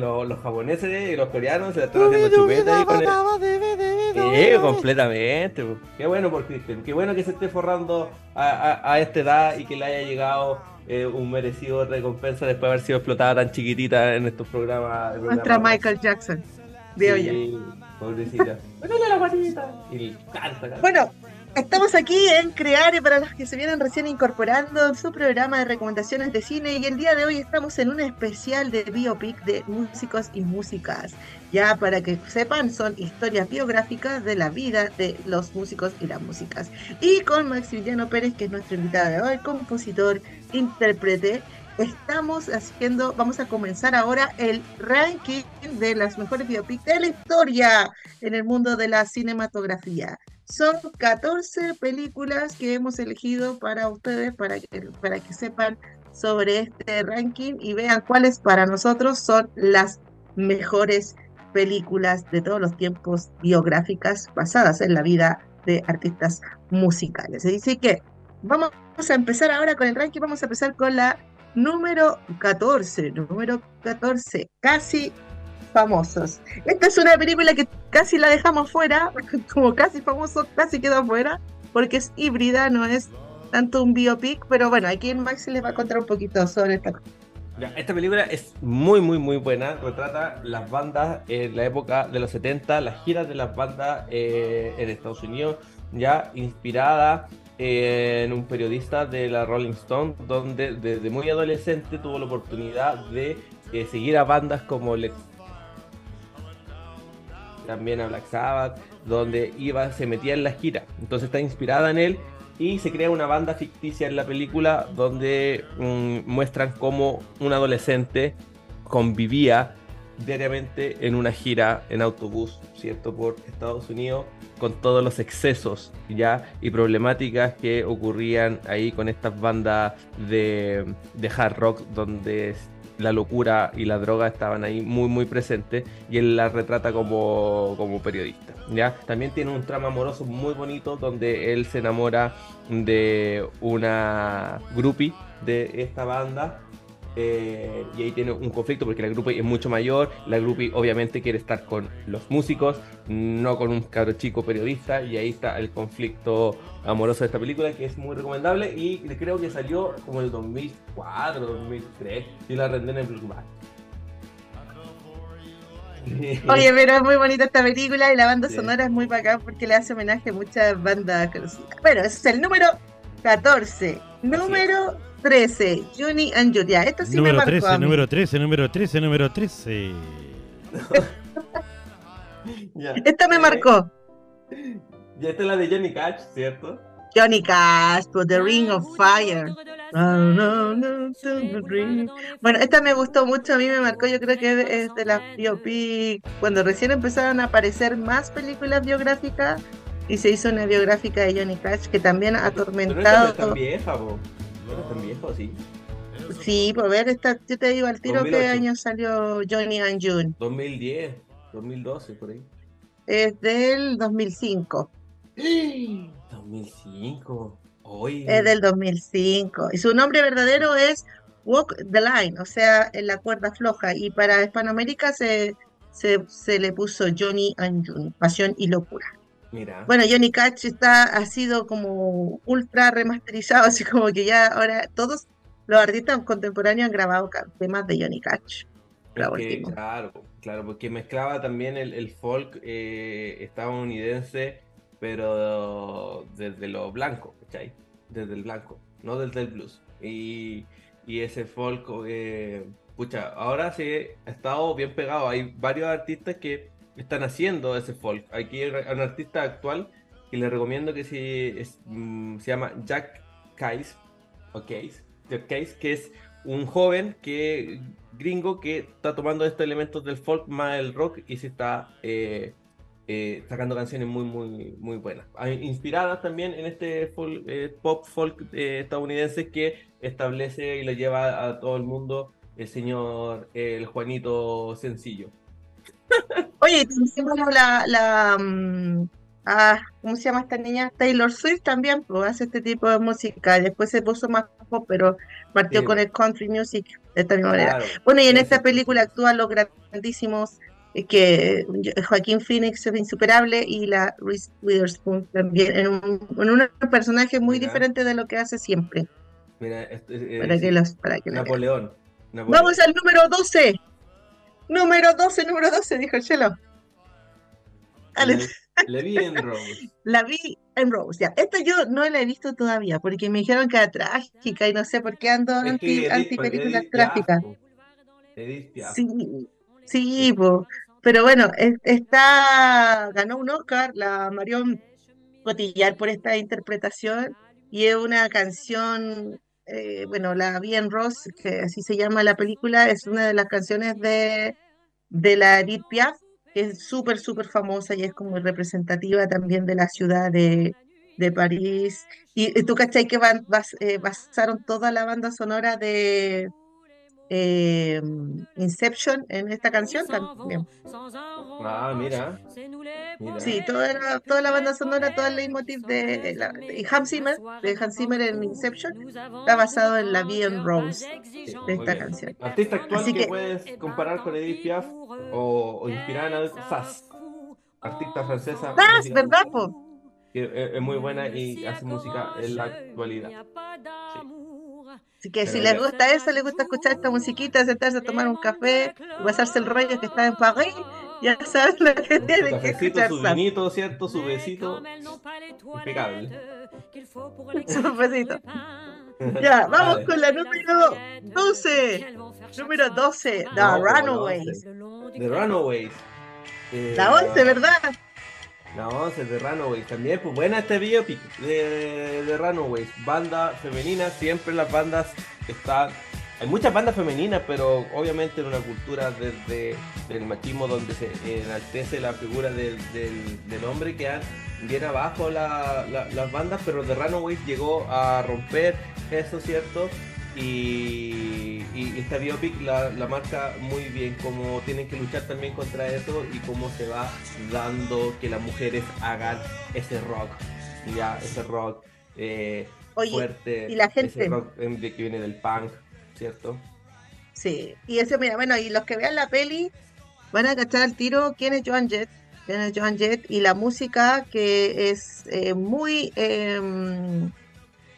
los, japoneses y los coreanos se la están haciendo chupeta con Sí, completamente. Qué bueno por Kristen. Qué bueno que se esté forrando a, a esta edad y que le haya llegado eh, un merecido recompensa después de haber sido explotada tan chiquitita en estos programas. Nuestra Michael Jackson. De sí, Pobrecita. bueno, Estamos aquí en Creare para los que se vienen recién incorporando su programa de recomendaciones de cine y el día de hoy estamos en un especial de biopic de músicos y músicas. Ya para que sepan, son historias biográficas de la vida de los músicos y las músicas. Y con Maximiliano Pérez, que es nuestro invitado de hoy, compositor, intérprete, estamos haciendo, vamos a comenzar ahora el ranking de las mejores biopics de la historia en el mundo de la cinematografía. Son 14 películas que hemos elegido para ustedes, para que, para que sepan sobre este ranking y vean cuáles para nosotros son las mejores películas de todos los tiempos biográficas basadas en la vida de artistas musicales. Así que vamos a empezar ahora con el ranking, vamos a empezar con la número 14, número 14, casi famosos. Esta es una película que casi la dejamos fuera, como casi famoso, casi quedó fuera, porque es híbrida, no es tanto un biopic, pero bueno, aquí en Maxi les va a contar un poquito sobre esta esta película es muy, muy, muy buena. Retrata las bandas en la época de los 70, las giras de las bandas eh, en Estados Unidos, ya inspirada en un periodista de la Rolling Stone, donde desde muy adolescente tuvo la oportunidad de eh, seguir a bandas como Lex también a Black Sabbath, donde iba, se metía en la gira. Entonces está inspirada en él y se crea una banda ficticia en la película donde mm, muestran cómo un adolescente convivía diariamente en una gira en autobús, ¿cierto? Por Estados Unidos, con todos los excesos ya y problemáticas que ocurrían ahí con estas bandas de, de hard rock donde la locura y la droga estaban ahí muy muy presentes y él la retrata como, como periodista. ¿ya? También tiene un trama amoroso muy bonito donde él se enamora de una groupie de esta banda eh, y ahí tiene un conflicto porque la groupie es mucho mayor, la groupie obviamente quiere estar con los músicos, no con un cabro chico periodista, y ahí está el conflicto amoroso de esta película que es muy recomendable y creo que salió como en el 2004, 2003 y la rendé en el Bluesback. Oye, pero es muy bonita esta película y la banda sonora es muy bacán porque le hace homenaje a muchas bandas conocidas. Bueno, ese es el número 14. Número 13, Johnny and Julia. Esto sí número me marcó 13, a mí. número 13, número 13, número 13. Ya. Esta me Eh, marcó. Ya esta es la de Johnny Cash, ¿cierto? Johnny Cash, por The Ring of Fire. No, no, no, the ring. Bueno, esta me gustó mucho, a mí me marcó, yo creo que es de, es de las biopic, cuando recién empezaron a aparecer más películas biográficas y se hizo una biográfica de Johnny Cash que también ha Pero esta no es tan atormentado. vieja, po. No tan viejo, sí. Sí, por ver, esta, yo te digo al tiro qué 2008. año salió Johnny and June. 2010, 2012, por ahí. Es del 2005. 2005. Hoy. Es del 2005. Y su nombre verdadero es Walk the Line, o sea, en la cuerda floja. Y para Hispanoamérica se, se, se le puso Johnny and June, Pasión y Locura. Mira. Bueno, Johnny Cash está, ha sido como ultra remasterizado, así como que ya ahora todos los artistas contemporáneos han grabado temas de Johnny Cash. Claro, claro, porque mezclaba también el, el folk eh, estadounidense, pero desde lo blanco, ¿cachai? Desde el blanco, no desde el blues. Y, y ese folk, eh, pucha, ahora sí ha estado bien pegado. Hay varios artistas que están haciendo ese folk. Aquí hay un artista actual que le recomiendo que si mm, se llama Jack Case, o Case, Jack Case, que es un joven que gringo que está tomando estos elementos del folk más el rock y se está eh, eh, sacando canciones muy muy muy buenas inspiradas también en este folk- eh, pop folk estadounidense que establece y le lleva a todo el mundo el señor el Juanito Sencillo Oye, también, bueno, la, la mm, ah, ¿cómo se llama esta niña? Taylor Swift también pues, hace este tipo de música. Después se puso más pop, pero partió Sí. con el country music de esta misma manera. Bueno, y en esta película actúan los grandísimos eh, que Joaquín Phoenix es insuperable y la Reese Witherspoon también en un, en un personaje muy Mira. diferente de lo que hace siempre. mira este, eh, Para que los, para que. Napoleón, Napoleón. Vamos al número 12. Número 12, número 12, dijo el Chelo. Le, Levi en Rose La vi en Rose, ya. Esta yo no la he visto todavía porque me dijeron que era trágica y no sé por qué ando Es anti, anti películas trágicas. Sí, sí, po. pero bueno, es- está, ganó un Oscar la Marion Cotillard por esta interpretación y es una canción, eh, bueno, la vi en Rose, que así se llama la película, es una de las canciones de, de la Edith Piaf, que es súper, súper famosa y es como representativa también de la ciudad de, de París. Y, tú, ¿cachai? Que van- eh, basaron toda la banda sonora de eh, Inception en esta canción también. Ah, mira. Mira. Sí, toda la, toda la banda sonora, todo el leitmotiv de, la, de Hans Zimmer, de Hans Zimmer en Inception, está basado en la Vie en Rose Sí, de esta canción. Artista actual Así que, que- puedes comparar con Edith Piaf o, o inspirada en Sass, artista francesa música- ¿verdad, po? que es, es muy buena y hace música en la actualidad. Así que si les gusta eso, les gusta escuchar esta musiquita, sentarse a tomar un café, pasarse el rollo que está en París, ya saben lo que tienen que escuchar. su Sam. vinito, ¿cierto? Su besito. Impecable. Su besito. Ya, vamos con la número 12. Número 12, The No, Runaways. The Runaways. Eh, La 11, ¿verdad? La 11 de Runaways también, pues buena este biopic de, de Runaways, banda femenina, siempre las bandas están, hay muchas bandas femeninas, pero obviamente en una cultura desde del machismo donde se enaltece la figura del, del, hombre que bien abajo la- la- las bandas, pero The Runaways llegó a romper eso, ¿cierto? Y, y esta biopic la, la, marca muy bien, cómo tienen que luchar también contra eso y cómo se va dando que las mujeres hagan ese rock, ya, ese rock eh, fuerte, y la gente... ese rock que viene del punk, ¿cierto? Sí, y ese, mira, bueno, y los que vean la peli van a cachar al tiro quién es Joan Jett, quién es Joan Jett y la música que es eh, muy... Eh,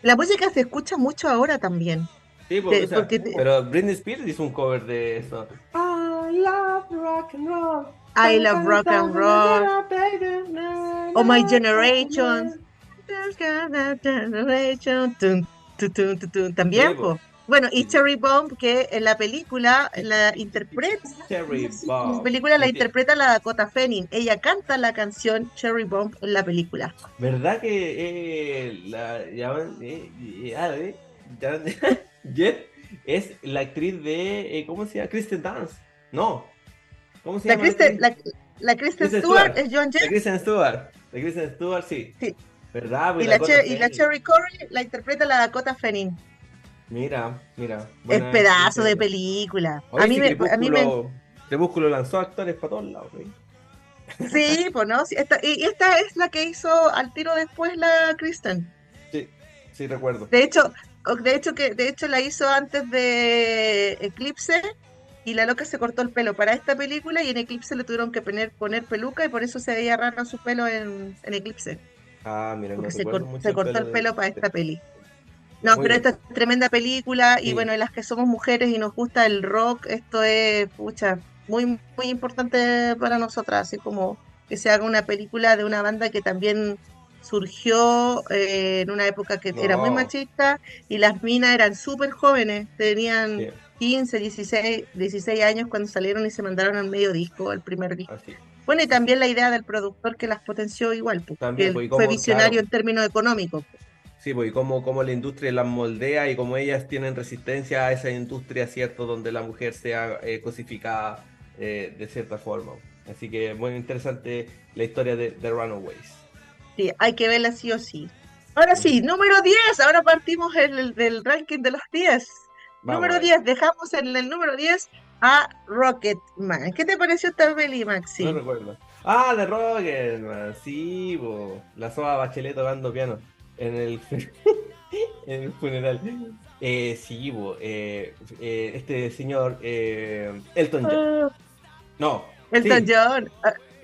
la música se escucha mucho ahora también. Sí, porque, o sea, porque pero Britney Spears hizo un cover de eso. I love rock and roll. I love rock and roll. Oh My Generation. También, pues. Bueno, y Cherry Bomb, que en la película la interpreta. Cherry Bomb. La película la interpreta la Dakota Fanning. Ella canta la canción Cherry Bomb en la película. ¿Verdad que eh, la llaman. Eh, eh, Jet es la actriz de. Eh, ¿Cómo se llama? Kristen Dance. No. ¿Cómo se la llama? Kristen, la, la Kristen, Kristen Stewart, Stewart, es Joan Jett. La Kristen Stewart. La Kristen Stewart, sí. Sí. ¿Verdad? Y la, Cher y la, Cherry Corey la interpreta la Dakota Fanning. Mira, mira. Es pedazo de película. Oye, a, mí me, a mí me. Crepúsculo lanzó actores para todos lados, ¿sí? Sí, pues no. Sí, esta, y esta es la que hizo al tiro después la Kristen. Sí, sí, recuerdo. De hecho, de hecho que de hecho la hizo antes de Eclipse y la loca se cortó el pelo para esta película y en Eclipse le tuvieron que poner, poner peluca y por eso se veía raro su pelo en, en Eclipse. Ah, mira, Porque no se, cor- se cortó el pelo de- para de- esta peli. No, Muy pero bien. esta es tremenda película y Sí. bueno, las que somos mujeres y nos gusta el rock, esto es, pucha, muy, muy importante para nosotras, así como que se haga una película de una banda que también surgió eh, en una época que era muy machista y las minas eran súper jóvenes, tenían Sí, 15, 16, 16 años cuando salieron y se mandaron al medio disco, el primer disco. así. Bueno, y también la idea del productor que las potenció igual, pues, También, que pues, y fue visionario claro. en términos económicos. Sí, pues, y cómo, cómo la industria las moldea y cómo ellas tienen resistencia a esa industria, ¿cierto? Donde la mujer sea eh, cosificada eh, de cierta forma. Así que muy interesante la historia de The Runaways. Sí, hay que verla sí o sí. Ahora sí, número 10, ahora partimos el, el- del ranking de los 10. Vamos número a ver. 10, dejamos en el número 10 a Rocketman. ¿Qué te pareció esta peli, Maxi? No recuerdo. Ah, The Rocketman, sí, bo. la soa Bachelet tocando piano en el, en el funeral. Eh, sí, bo, eh, eh, este señor eh, Elton John. Ah, No. Elton sí, John.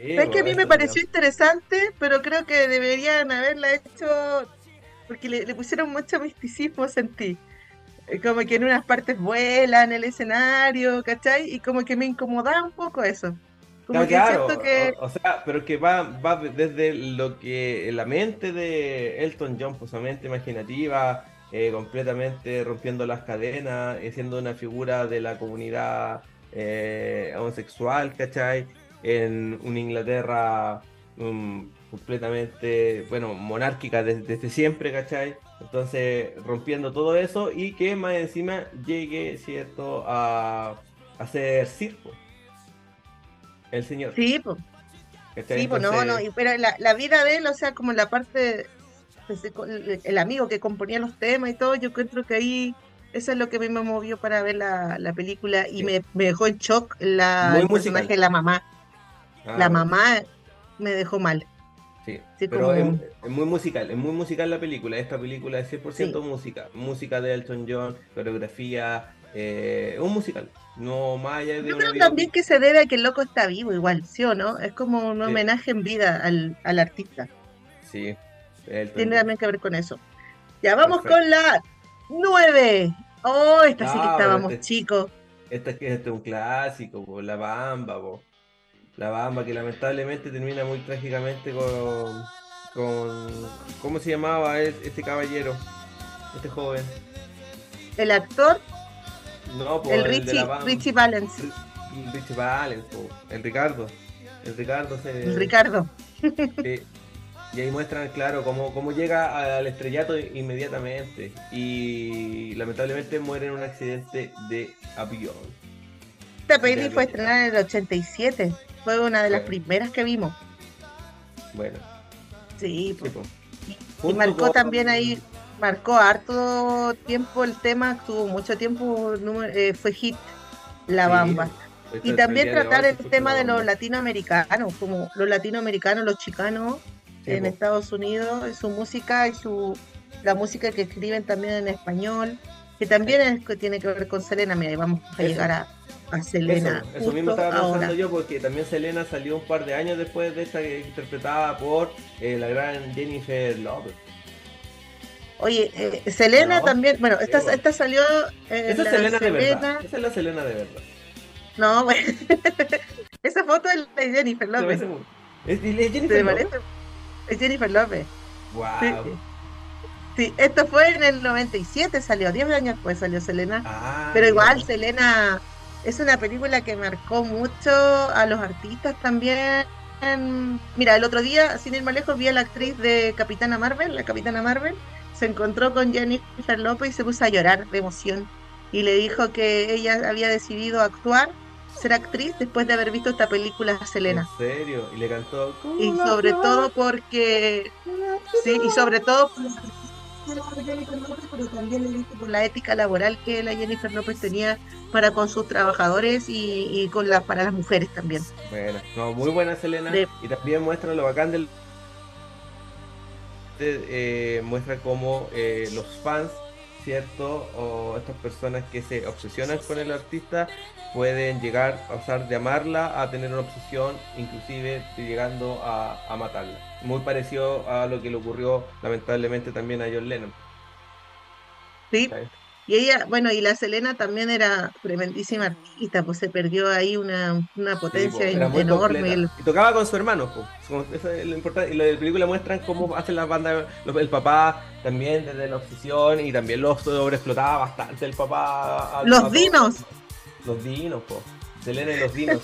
Sí, Es que a mí me pareció interesante, pero creo que deberían haberla hecho porque le, le pusieron mucho misticismo, sentí. Eh, Como que en unas partes vuelan el escenario, ¿cachai? Y como que me incomodaba un poco eso. Como Claro, que claro, siento que... o, o sea, pero que va, va desde lo que la mente de Elton John, pues su mente imaginativa, eh, completamente rompiendo las cadenas, eh, siendo una figura de la comunidad eh, homosexual, ¿cachai? En una Inglaterra mm, completamente, bueno, monárquica desde, desde siempre, ¿cachai? Entonces, rompiendo todo eso y que más encima llegue, ¿cierto?, a, hacer circo. El señor. Sí, pues. Sí, pues no, no, pero la, la vida de él, o sea, como la parte, pues, el, amigo que componía los temas y todo, yo encuentro que ahí eso es lo que a mí me movió para ver la, la película y Sí. me, me dejó en shock la, Muy el personaje de la mamá. Ah, La bueno, mamá me dejó mal. Sí, sí, pero como- es, es muy musical, es muy musical la película. Esta película es 100% Sí. música. Música de Elton John, coreografía, eh, un musical. No más allá de Yo creo también que se debe a que el loco está vivo igual, ¿sí o no? Es como un Sí. homenaje en vida al, al artista. Sí, Elton Tiene también que ver con eso. Ya vamos Perfecto. con la 9. Oh, esta sí que pero estábamos este- chicos. Este, este es un clásico, po, La Bamba, po. La Bamba que lamentablemente termina muy trágicamente con, con ¿cómo se llamaba el- este caballero? Este joven. El actor, No, po, el de Richie. Richie Valens, El Richie Valens, po, el Ricardo. El Ricardo se. el Ricardo. Sí. Y ahí muestran, claro, cómo, cómo llega al estrellato inmediatamente. Y lamentablemente muere en un accidente de avión. Esta peli fue estrenada en el 87. Fue una de las Bueno. primeras que vimos. Bueno, Sí, sí, pues. Y Junto marcó con- también ahí marcó harto tiempo el tema, tuvo mucho tiempo, eh, fue hit La Bamba. Y también tratar el tema de los latinoamericanos, como los latinoamericanos, los chicanos en Estados Unidos, su música y su la música que escriben también en español, que también es, que tiene que ver con Selena. Mira, vamos a llegar a, a Selena. Eso, mismo estaba pensando yo, porque también Selena salió un par de años después de esta interpretada por eh, la gran Jennifer Lopez. Oye, eh, Selena también, bueno, esta, esta salió. Eh, Esa es Selena, de verdad. Esa es la Selena de verdad. No, bueno. Esa foto es de Jennifer López. ¿Es, Jennifer López? Es Jennifer López. Wow. Sí. esto fue en el 97, salió 10 años después salió Selena. Ah, pero igual Selena es una película que marcó mucho a los artistas también. Mira, el otro día, sin ir más lejos, vi a la actriz de Capitana Marvel, la Capitana Marvel, se encontró con Jennifer López y se puso a llorar de emoción. Y le dijo que ella había decidido actuar ser actriz después de haber visto esta película Selena. ¿En serio? Y le cantó. Y sobre todo porque. Sí, y sobre todo pero también le por la ética laboral que la Jennifer López tenía para con sus trabajadores y, con la, para las mujeres también. Bueno, no, muy buena Selena. Y también muestra lo bacán del. Eh, muestra cómo eh, los fans ¿cierto? O estas personas que se obsesionan con el artista pueden llegar a pasar de amarla a tener una obsesión, inclusive llegando a, a matarla. Muy parecido a lo que le ocurrió lamentablemente también a John Lennon. Sí. Y ella, bueno, y la Selena también era tremendísima artista, pues se perdió ahí una, una potencia enorme. Y tocaba con su hermano, pues. Eso es lo importante. Y la película muestran cómo hacen las bandas, el papá también desde la obsesión y también lo sobreexplotaba bastante el papá. los dinos. Los dinos, pues. Selena y los dinos.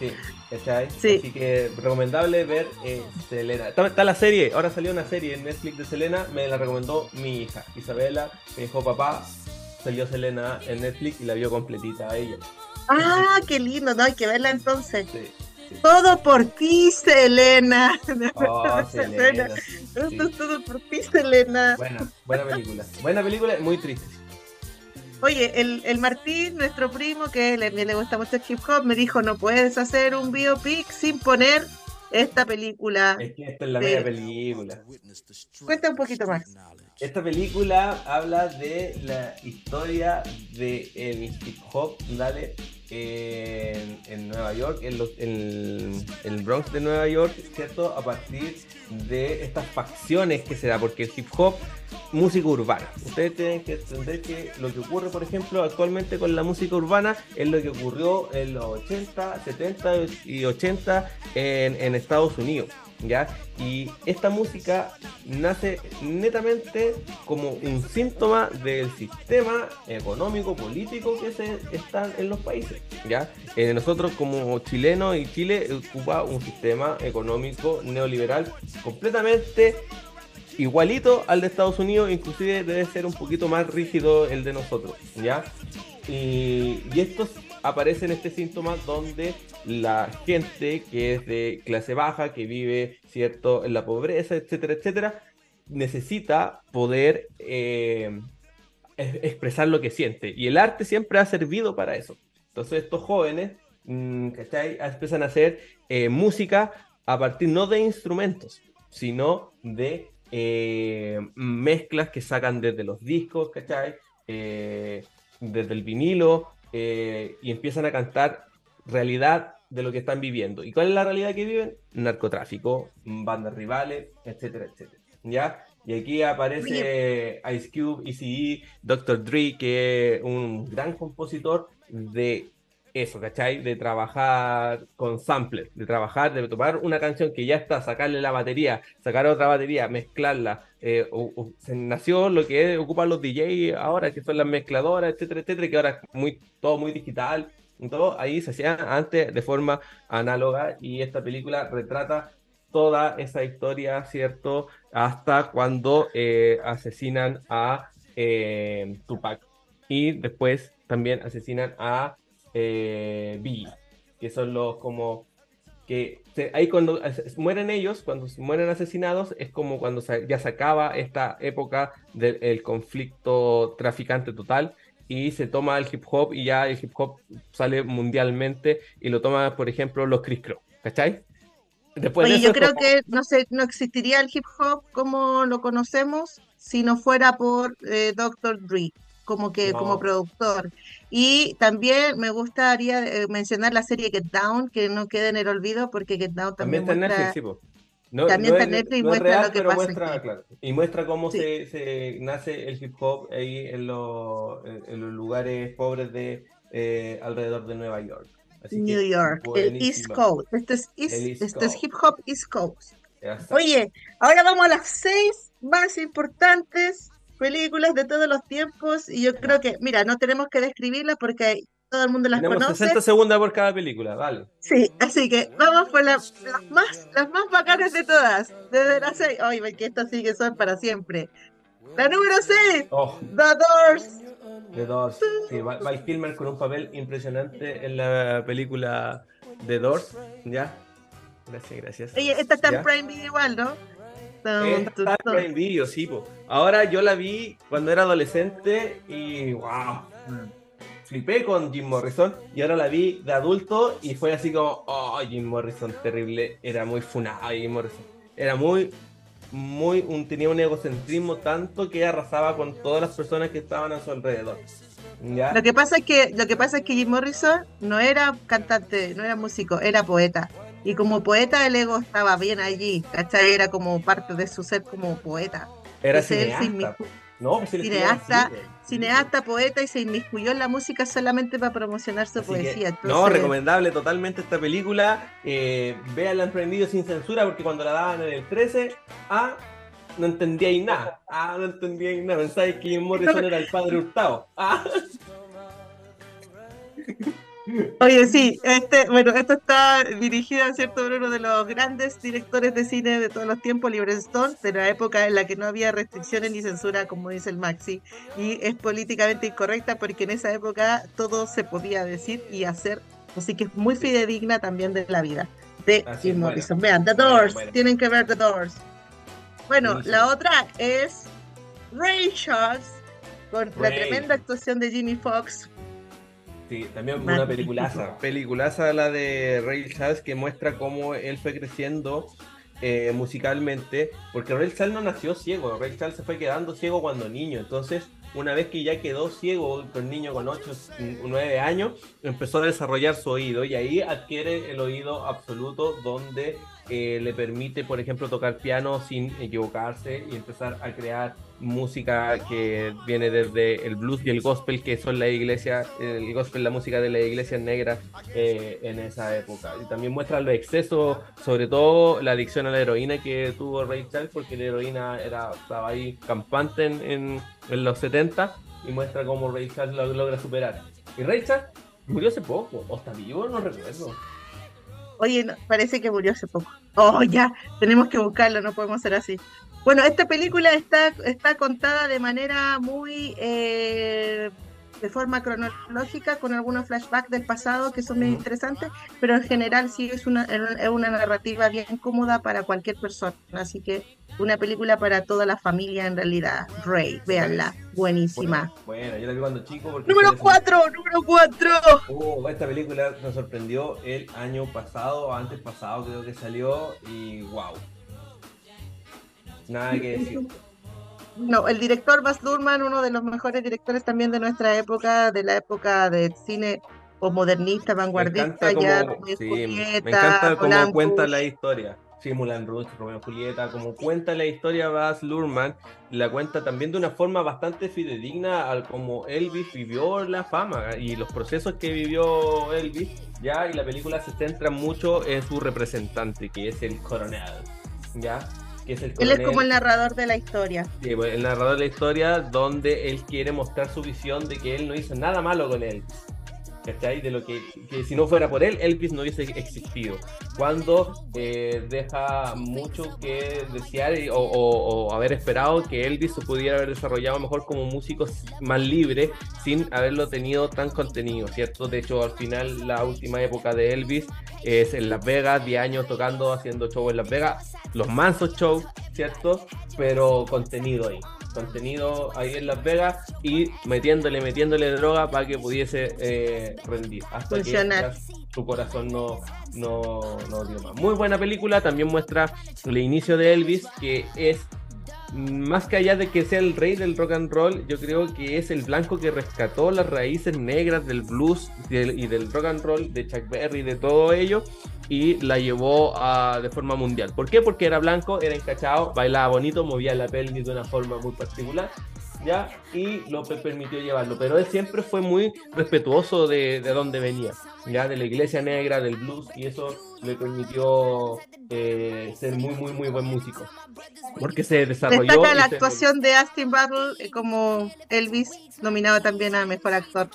Sí, ¿cachai? Sí. Así que recomendable ver eh, Selena. Está, la serie, ahora salió una serie en Netflix de Selena, me la recomendó mi hija Isabela, me dijo papá, salió Selena en Netflix y la vio completita a ella. Ah, qué lindo, no hay que verla entonces. Sí, Todo por ti, Selena. Oh, Selena. Esto es todo por ti, Selena. Buena, buena película. Buena película, muy triste. Oye, el, el Martín, nuestro primo, que le, le gusta mucho el hip hop, me dijo, no puedes hacer un biopic sin poner esta película. Es que esta es la media película. Cuenta un poquito más. Esta película habla de la historia del el hip hop, dale, en, Nueva York, en, el Bronx de Nueva York, ¿cierto? A partir de estas facciones que se da, porque el hip hop, música urbana. Ustedes tienen que entender que lo que ocurre, por ejemplo, actualmente con la música urbana es lo que ocurrió en los 80, 70 y 80 en, en Estados Unidos. ¿Ya? Y esta música nace netamente como un síntoma del sistema económico, político que se está en los países, ¿ya? Eh, nosotros como chilenos y Chile ocupa un sistema económico neoliberal completamente igualito al de Estados Unidos, inclusive debe ser un poquito más rígido el de nosotros, ¿ya? Y, y aparecen este síntoma donde la gente que es de clase baja, que vive, ¿cierto?, en la pobreza, etcétera, etcétera, necesita poder eh, expresar lo que siente. Y el arte siempre ha servido para eso. Entonces estos jóvenes, mm, ¿cachai?, empiezan a hacer eh, música a partir no de instrumentos, sino de eh, mezclas que sacan desde los discos, ¿cachai? desde el vinilo, eh, y empiezan a cantar realidad de lo que están viviendo. ¿Y cuál es la realidad que viven? Narcotráfico, bandas rivales, etcétera, etcétera. ¿Ya? Y aquí aparece Ice Cube, ECE, Dr. Dre, que es un gran compositor de eso, ¿cachai? De trabajar con samples, de trabajar, de tomar una canción que ya está, sacarle la batería, sacar otra batería, mezclarla. Eh, nació lo que ocupan los DJs ahora, que son las mezcladoras, etcétera, etcétera, que ahora es muy, todo muy digital. Todo ahí se hacía antes de forma análoga y esta película retrata toda esa historia, ¿cierto? Hasta cuando eh, asesinan a eh, Tupac y después también asesinan a eh, que son los como que ahí cuando mueren ellos, cuando mueren asesinados, es como cuando ya se acaba esta época del conflicto traficante total y se toma el hip hop y ya el hip hop sale mundialmente y lo toma, por ejemplo, los Chris Crow, ¿cachai? Después Oye, yo creo que no sé, no existiría el hip hop como lo conocemos si no fuera por eh, Dr. Dre como que como productor. Y también me gustaría eh, mencionar la serie Get Down, que no quede en el olvido, porque Get Down también, también muestra... Netflix, también está Netflix y muestra lo que pasa. y muestra cómo se, se, nace el hip hop ahí en, los, en, los lugares pobres de eh, alrededor de Nueva York. New York, el East Coast. Esto es, esto es hip hop East Coast. Oye, ahora vamos a las seis más importantes películas de todos los tiempos y yo creo que, mira, no tenemos que describirlas porque todo el mundo las Tenemos conoce. 60 segundos por cada película, vale. Sí, así que vamos por las más las más bacanas de todas, desde las 6. Ay, que estas sí que son para siempre. La número 6, The Doors. The Doors. Sí, Val Kilmer con un papel impresionante en la película The Doors, ¿ya? Gracias, gracias. Oye, esta está en Prime Video igual, ¿no? Está sí, po. Ahora yo la vi cuando era adolescente y wow. Flipé con Jim Morrison y ahora la vi de adulto y fue así como, oh, Jim Morrison, terrible. Era muy funado Jim Morrison. Era muy, muy, un, tenía un egocentrismo tanto que arrasaba con todas las personas que estaban a su alrededor. Lo que pasa es que lo que pasa es que Jim Morrison no era cantante, no era músico, era poeta. Y como poeta el ego estaba bien allí, ¿cachai? Era como parte de su ser como poeta. Era cineasta. No, pues cineasta, cineasta, poeta y se inmiscuyó en la música solamente para promocionar su poesía. No, recomendable totalmente esta película. Eh, Veanla emprendido sin censura porque cuando la daban en el 13, ah, no entendíais nada. Ah, no entendíais nada. Pensáis que Jim Morrison era el padre Hurtado. Ah. Oye, sí, este, bueno, esto está dirigido, ¿cierto?, por uno de los grandes directores de cine de todos los tiempos, Oliver Stone, de la época en la que no había restricciones ni censura, como dice el Maxi, y es políticamente incorrecta porque en esa época todo se podía decir y hacer, así que es muy fidedigna también de la vida de Jim Morrison. Vean, The Doors, tienen que ver The Doors. Bueno, la otra es Ray Charles, con la tremenda actuación de Jimmy Fox, Sí, también una peliculaza. Peliculaza la de Ray Charles que muestra cómo él fue creciendo eh, musicalmente, porque Ray Charles no nació ciego, Ray Charles se fue quedando ciego cuando niño, entonces una vez que ya quedó ciego, con niño con 8 o 9 años, empezó a desarrollar su oído y ahí adquiere el oído absoluto donde le permite, por ejemplo, tocar piano sin equivocarse y empezar a crear música que viene desde el blues y el gospel, que son la iglesia, el gospel, la música de la iglesia negra eh, en esa época. Y también muestra los excesos, sobre todo la adicción a la heroína que tuvo Ray Charles, porque la heroína era, estaba ahí campante en, en, los 70 y muestra cómo Ray Charles lo logra superar. Y Ray Charles murió hace poco, o está vivo, no recuerdo. Oye, parece que murió hace poco. Oh, ya, tenemos que buscarlo, no podemos ser así. Bueno, esta película está, está contada de manera muy eh, de forma cronológica, con algunos flashbacks del pasado que son muy interesantes, pero en general sí es una, es una narrativa bien cómoda para cualquier persona. Así que una película para toda la familia en realidad. Rey, véanla, buenísima. Bueno, yo la vi cuando chico. número 4, número 4. Uh, esta película nos sorprendió el año pasado, antes pasado creo que salió, y wow Nada que decir. No, el director Baz Luhrmann, uno de los mejores directores también de nuestra época, de la época del cine modernista, vanguardista, ya me encanta cómo cuenta la historia. Sí, Mulan Rouge, Romeo Julieta, como cuenta la historia Baz Luhrmann, la cuenta también de una forma bastante fidedigna al como Elvis vivió la fama y los procesos que vivió Elvis, ya, y la película se centra mucho en su representante, que es el coronel, ya, él es como el narrador de la historia. Sí, el narrador de la historia donde él quiere mostrar su visión de que él no hizo nada malo con él. ¿Cachai? De lo que, que si no fuera por él, Elvis no hubiese existido. Cuando eh, deja mucho que desear o, haber esperado que Elvis pudiera haber desarrollado mejor como músico más libre sin haberlo tenido tan contenido, ¿cierto? De hecho, al final, la última época de Elvis es en Las Vegas, 10 años tocando, haciendo show en Las Vegas, los mansos shows, ¿cierto? Pero contenido ahí contenido ahí en Las Vegas y metiéndole, metiéndole droga para que pudiese eh, rendir. Hasta que su corazón no, no, no dio más. Muy buena película, también muestra el inicio de Elvis, que es más que allá de que sea el rey del rock and roll, yo creo que es el blanco que rescató las raíces negras del blues y del rock and roll, de Chuck Berry, de todo ello, y la llevó a, de forma mundial. ¿Por qué? Porque era blanco, era encachado, bailaba bonito, movía la pelvis de una forma muy particular. ¿ya? Y lo permitió llevarlo. Pero él siempre fue muy respetuoso de, de donde venía, ¿ya? De la iglesia negra, del blues, y eso le permitió eh, ser muy, muy, muy buen músico. Porque se desarrolló. Destaca la actuación de Astin Battle eh, como Elvis, nominado también a Mejor Actor.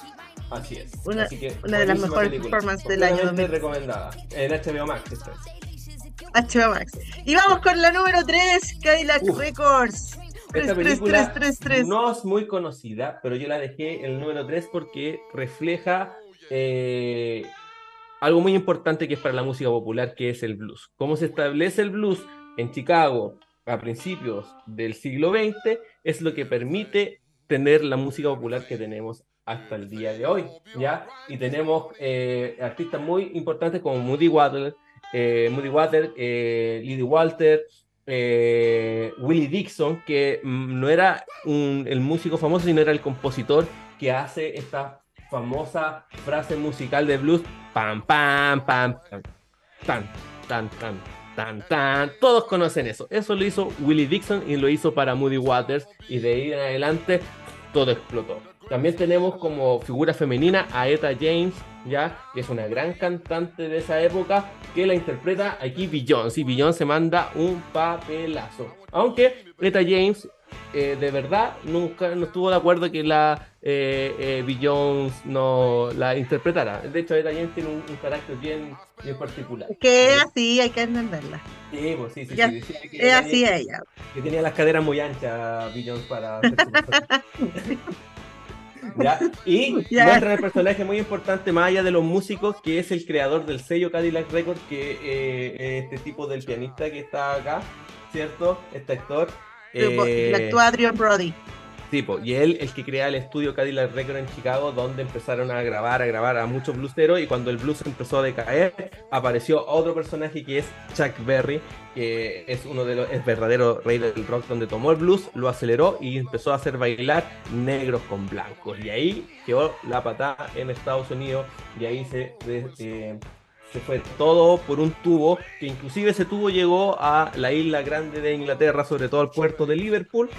Así es. Una, una de las mejores performances del año. recomendada. En HBO Max. HBO Max. Y vamos con la número 3, Cadillac Records. Esta película no es muy conocida, pero yo la dejé en el número 3 porque refleja eh, algo muy importante que es para la música popular, que es el blues. Cómo se establece el blues en Chicago a principios del siglo XX es lo que permite tener la música popular que tenemos hasta el día de hoy, ¿ya? Y tenemos eh, artistas muy importantes como Moody Water, eh, Moody Water, eh, Walter, eh, Willie Dixon, que no era el músico famoso, sino era el compositor que hace esta famosa frase musical de blues, pam, pam, pam, tan, tan, tan, tan, tan, tan. Todos conocen eso. Eso lo hizo Willie Dixon y lo hizo para Moody Waters y de ahí en adelante todo explotó. También tenemos como figura femenina a Eta James, ya que es una gran cantante de esa época que la interpreta aquí Beyoncé. Y Beyoncé manda un papelazo. Aunque Eta James eh, de verdad nunca no estuvo de acuerdo que la eh, eh no la interpretara. De hecho, Eta James tiene un, carácter bien, bien particular. Que es así, hay que entenderla. Sí, pues sí, sí. sí, es así ella. Que tenía las caderas muy anchas, Beyoncé, para hacer Y muestra el personaje muy importante, más allá de los músicos, que es el creador del sello Cadillac Records, que eh, este tipo del pianista que está acá, ¿cierto? Este actor. Eh, actúa Adrian Brody. Y él el que crea el estudio Cadillac Record en Chicago, donde empezaron a grabar, a grabar a muchos blueseros, y cuando el blues empezó a decaer, apareció otro personaje que es Chuck Berry, que es uno de los, es verdadero rey del rock, donde tomó el blues, lo aceleró y empezó a hacer bailar negros con blancos. Y ahí quedó la patada en Estados Unidos, y ahí se, se fue todo por un tubo, que inclusive ese tubo llegó a la isla grande de Inglaterra, sobre todo al puerto de Liverpool,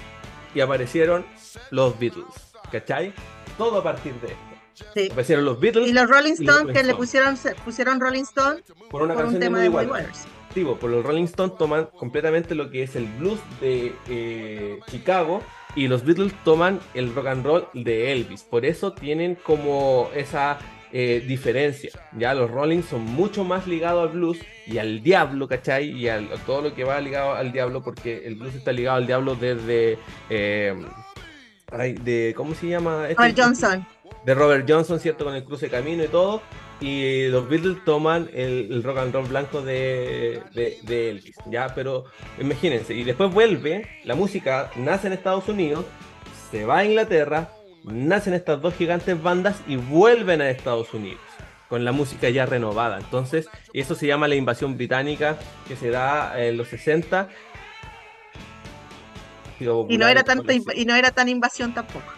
y aparecieron los Beatles, ¿cachai? Todo a partir de esto. Sí. Aparecieron los Beatles. Y los Rolling Stones que le pusieron, pusieron Rolling Stone por una canción un tema de, Woody Waters. Sí, por los Rolling Stones toman completamente lo que es el blues de eh, Chicago y los Beatles toman el rock and roll de Elvis. Por eso tienen como esa eh, diferencia. Ya los Rolling son mucho más ligados al blues y al diablo, ¿cachai? Y a todo lo que va ligado al diablo, porque el blues está ligado al diablo desde. Eh, de, ¿Cómo se llama? Este Robert Johnson. De Robert Johnson, ¿cierto? Con el cruce de camino y todo. Y los Beatles toman el, rock and roll blanco de, de, Elvis, ¿ya? Pero imagínense, y después vuelve, la música nace en Estados Unidos, se va a Inglaterra, nacen estas dos gigantes bandas y vuelven a Estados Unidos con la música ya renovada. Entonces, eso se llama la invasión británica que se da en los 60. Y no era tanto y no era tan invasión tampoco.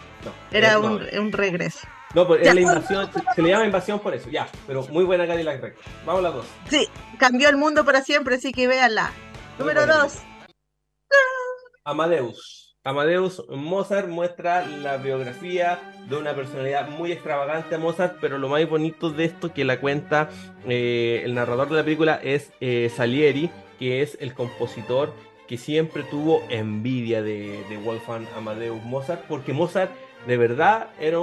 era eh, un, regreso. No, pues la invasión, se, le llama invasión por eso, ya, pero muy buena Cadillac Records. Vamos a las dos. Sí, cambió el mundo para siempre, así que véanla. Número dos. Amadeus. Amadeus Mozart muestra la biografía de una personalidad muy extravagante a Mozart, pero lo más bonito de esto que la cuenta eh, el narrador de la película es eh, Salieri, que es el compositor que siempre tuvo envidia de, Wolfgang Amadeus Mozart, porque Mozart de verdad era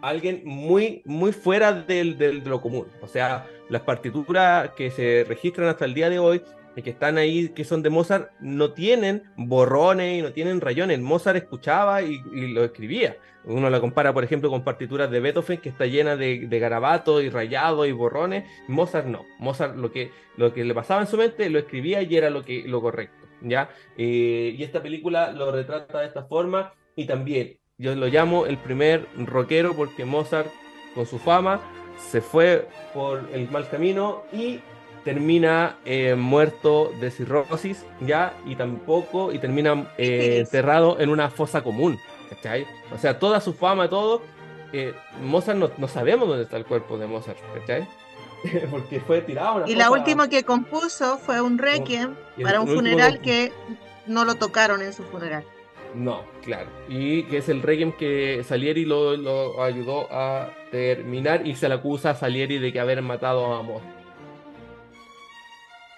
alguien muy, muy fuera del, del, de lo común. O sea, las partituras que se registran hasta el día de hoy que están ahí, que son de Mozart, no tienen borrones y no tienen rayones. Mozart escuchaba y, y lo escribía. Uno la compara, por ejemplo, con partituras de Beethoven, que está llena de, de garabatos y rayados y borrones. Mozart no. Mozart lo que, lo que le pasaba en su mente lo escribía y era lo, que, lo correcto. ¿ya? Eh, y esta película lo retrata de esta forma y también yo lo llamo el primer rockero porque Mozart, con su fama, se fue por el mal camino y termina eh, muerto de cirrosis, ¿ya? Y tampoco, y termina eh, enterrado en una fosa común, ¿cachai? O sea, toda su fama, todo, eh, Mozart no, no, sabemos dónde está el cuerpo de Mozart, ¿cachai? Porque fue tirado. y la última que compuso fue un requiem para un funeral que no lo tocaron en su funeral. No, claro. Y que es el Requiem que Salieri lo, lo, ayudó a terminar y se le acusa a Salieri de que haber matado a Mozart.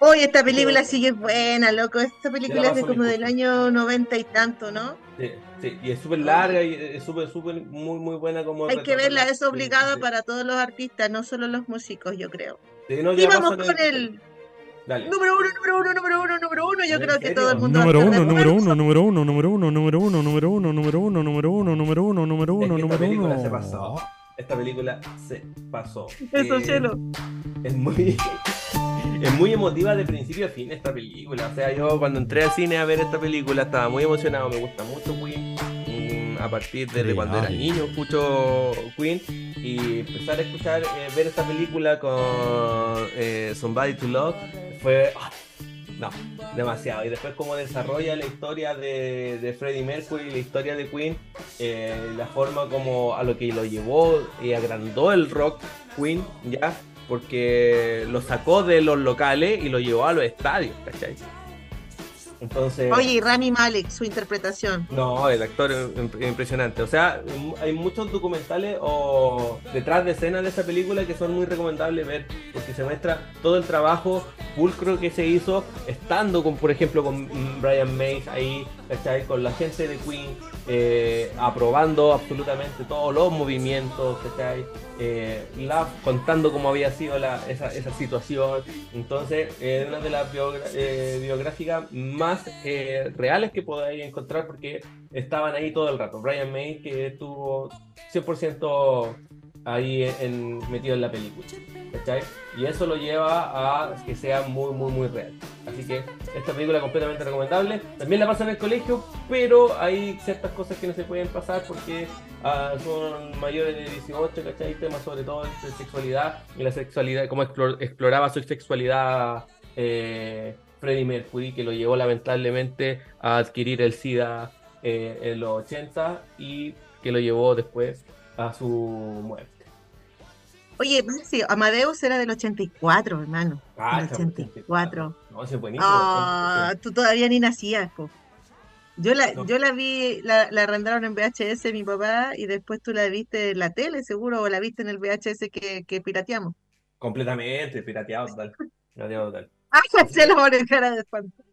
Hoy esta película sí que es buena, loco. Esta película es de como del año noventa y tanto, ¿no? Sí, sí. y es súper larga y es súper, súper, muy, muy buena como... Hay que verla, es obligada sí, para todos los artistas, no solo los músicos, yo creo. No, y vamos con el... el... Dale. Número uno, número uno, número uno, número uno. Yo creo que todo el mundo. Número uno, número uno, número uno, número uno, número uno, número uno, número uno, número uno, número uno, número uno, número uno. Se pasó. Esta película se pasó. Eso, eh, cielo. Es muy. Es muy emotiva de principio a fin esta película. O sea, yo cuando entré al cine a ver esta película estaba muy emocionado. Me gusta mucho Queen. A partir de, cuando era niño escucho Queen. Y empezar a escuchar, eh, ver esta película con eh, Somebody to Love fue. Oh, no, demasiado. Y después cómo desarrolla la historia de, Freddie Mercury, la historia de Queen, eh, la forma como a lo que lo llevó y agrandó el rock Queen, ya, porque lo sacó de los locales y lo llevó a los estadios, ¿cachai? Entonces, Oye, y Rami Malek, su interpretación. No, el actor es impresionante. O sea, hay muchos documentales o detrás de escenas de esa película que son muy recomendables ver, porque se muestra todo el trabajo pulcro que se hizo estando con, por ejemplo, con Brian Mays ahí, ¿cachai? Con la gente de Queen, eh, aprobando absolutamente todos los movimientos, ¿cachai? Eh, contando cómo había sido esa, esa, situación. Entonces, es una de las eh, biográficas más reales que podáis encontrar porque estaban ahí todo el rato. Brian May, que estuvo 100% ahí en, metido en la película. ¿cachai? Y eso lo lleva a que sea muy, muy, muy real. Así que esta película es completamente recomendable. También la pasan en el colegio, pero hay ciertas cosas que no se pueden pasar porque uh, son mayores de 18, ¿cachai? Temas sobre todo de sexualidad y la sexualidad, cómo exploraba su sexualidad eh, Freddie Mercury, que lo llevó lamentablemente a adquirir el SIDA eh, en los 80 y que lo llevó después a su muerte. Oye, sí, Amadeus era del 84, hermano. Ah, del 84. No, ese es buenísimo. Ah, tú todavía ni nacías, po. Yo la, no. yo la vi, la, la, arrendaron en VHS mi papá y después tú la viste en la tele, seguro, o la viste en el VHS que, que pirateamos. Completamente, pirateado total. Pirateado total. Ah, se lo pone cara de espanto.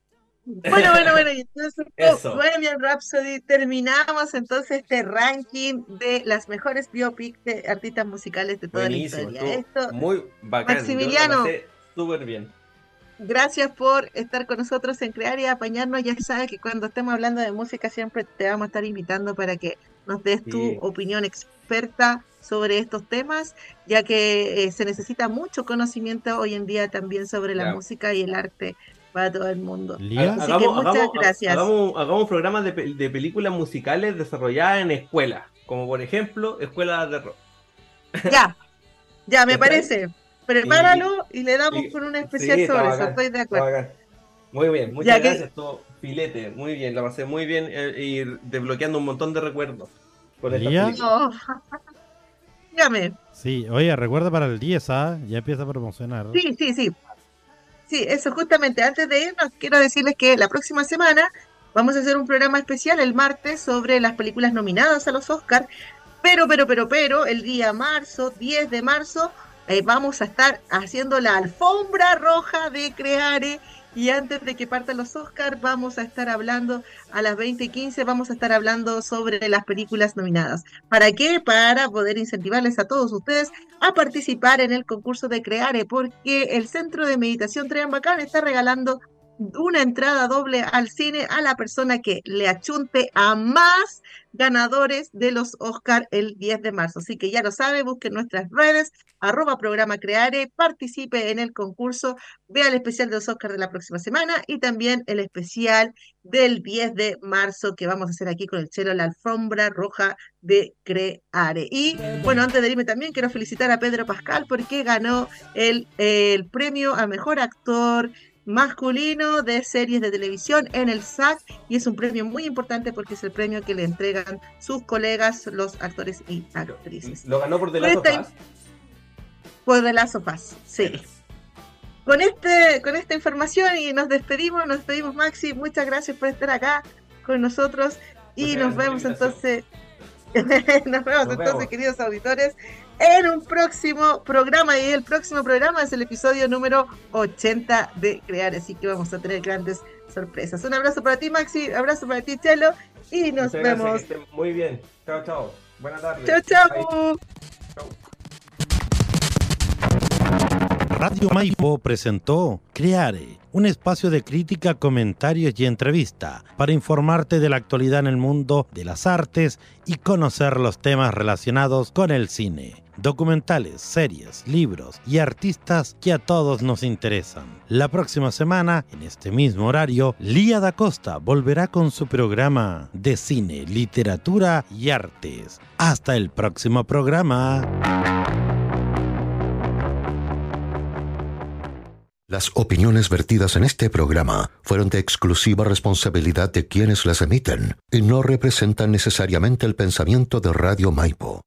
Bueno, bueno, bueno, y entonces oh, Bohemian Rhapsody terminamos entonces este ranking de las mejores biopics de artistas musicales de toda Buenísimo, la historia. Esto, muy bacán. Maximiliano, súper bien. Gracias por estar con nosotros en Crear y apañarnos. Ya sabes que cuando estemos hablando de música siempre te vamos a estar invitando para que nos des sí. tu opinión experta sobre estos temas, ya que eh, se necesita mucho conocimiento hoy en día también sobre la claro. música y el arte para todo el mundo. ¿Lía? Así hagamos, que muchas hagamos, gracias. Hagamos, hagamos programas de, de, películas musicales desarrolladas en escuelas, como por ejemplo escuelas de rock. Ya, ya me parece. Prepáralo y, y, le damos y, con una especial sí, sobre eso, bacán, estoy de acuerdo. Muy bien, muchas ya gracias, que... todo filete, muy bien, la pasé muy bien eh, y desbloqueando un montón de recuerdos. Con oh. Dígame. Sí, oye, recuerda para el 10, ¿ah? Ya empieza a promocionar. Sí, sí, sí. Sí, eso justamente. Antes de irnos, quiero decirles que la próxima semana vamos a hacer un programa especial el martes sobre las películas nominadas a los Oscars. Pero, pero, pero, pero, el día marzo, 10 de marzo, eh, vamos a estar haciendo la alfombra roja de Creare y antes de que partan los Oscars, vamos a estar hablando a las 20:15, vamos a estar hablando sobre las películas nominadas. ¿Para qué? Para poder incentivarles a todos ustedes a participar en el concurso de Creare, porque el Centro de Meditación Bacán está regalando una entrada doble al cine a la persona que le achunte a más ganadores de los Oscar el 10 de marzo. Así que ya lo sabe, busque nuestras redes, arroba programa Creare, participe en el concurso, vea el especial de los Oscar de la próxima semana y también el especial del 10 de marzo que vamos a hacer aquí con el chelo, la alfombra roja de Creare. Y bueno, antes de irme también quiero felicitar a Pedro Pascal porque ganó el, el premio a mejor actor masculino de series de televisión en el SAC y es un premio muy importante porque es el premio que le entregan sus colegas, los actores y actrices. ¿Lo ganó por The Last of Us? Por The Last of Us, sí. Con, este, con esta información y nos despedimos, nos despedimos Maxi, muchas gracias por estar acá con nosotros y nos vemos entonces, nos vemos entonces queridos auditores en un próximo programa. Y el próximo programa es el episodio número 80 de Crear. Así que vamos a tener grandes sorpresas. Un abrazo para ti, Maxi. Abrazo para ti, Chelo. Y nos vemos. muy bien. Chao, chao. Buenas tardes. Chao, chao. Radio Maipo presentó Creare, un espacio de crítica, comentarios y entrevista para informarte de la actualidad en el mundo de las artes y conocer los temas relacionados con el cine documentales, series, libros y artistas que a todos nos interesan. La próxima semana, en este mismo horario, Lía da Costa volverá con su programa de cine, literatura y artes. Hasta el próximo programa. Las opiniones vertidas en este programa fueron de exclusiva responsabilidad de quienes las emiten y no representan necesariamente el pensamiento de Radio Maipo.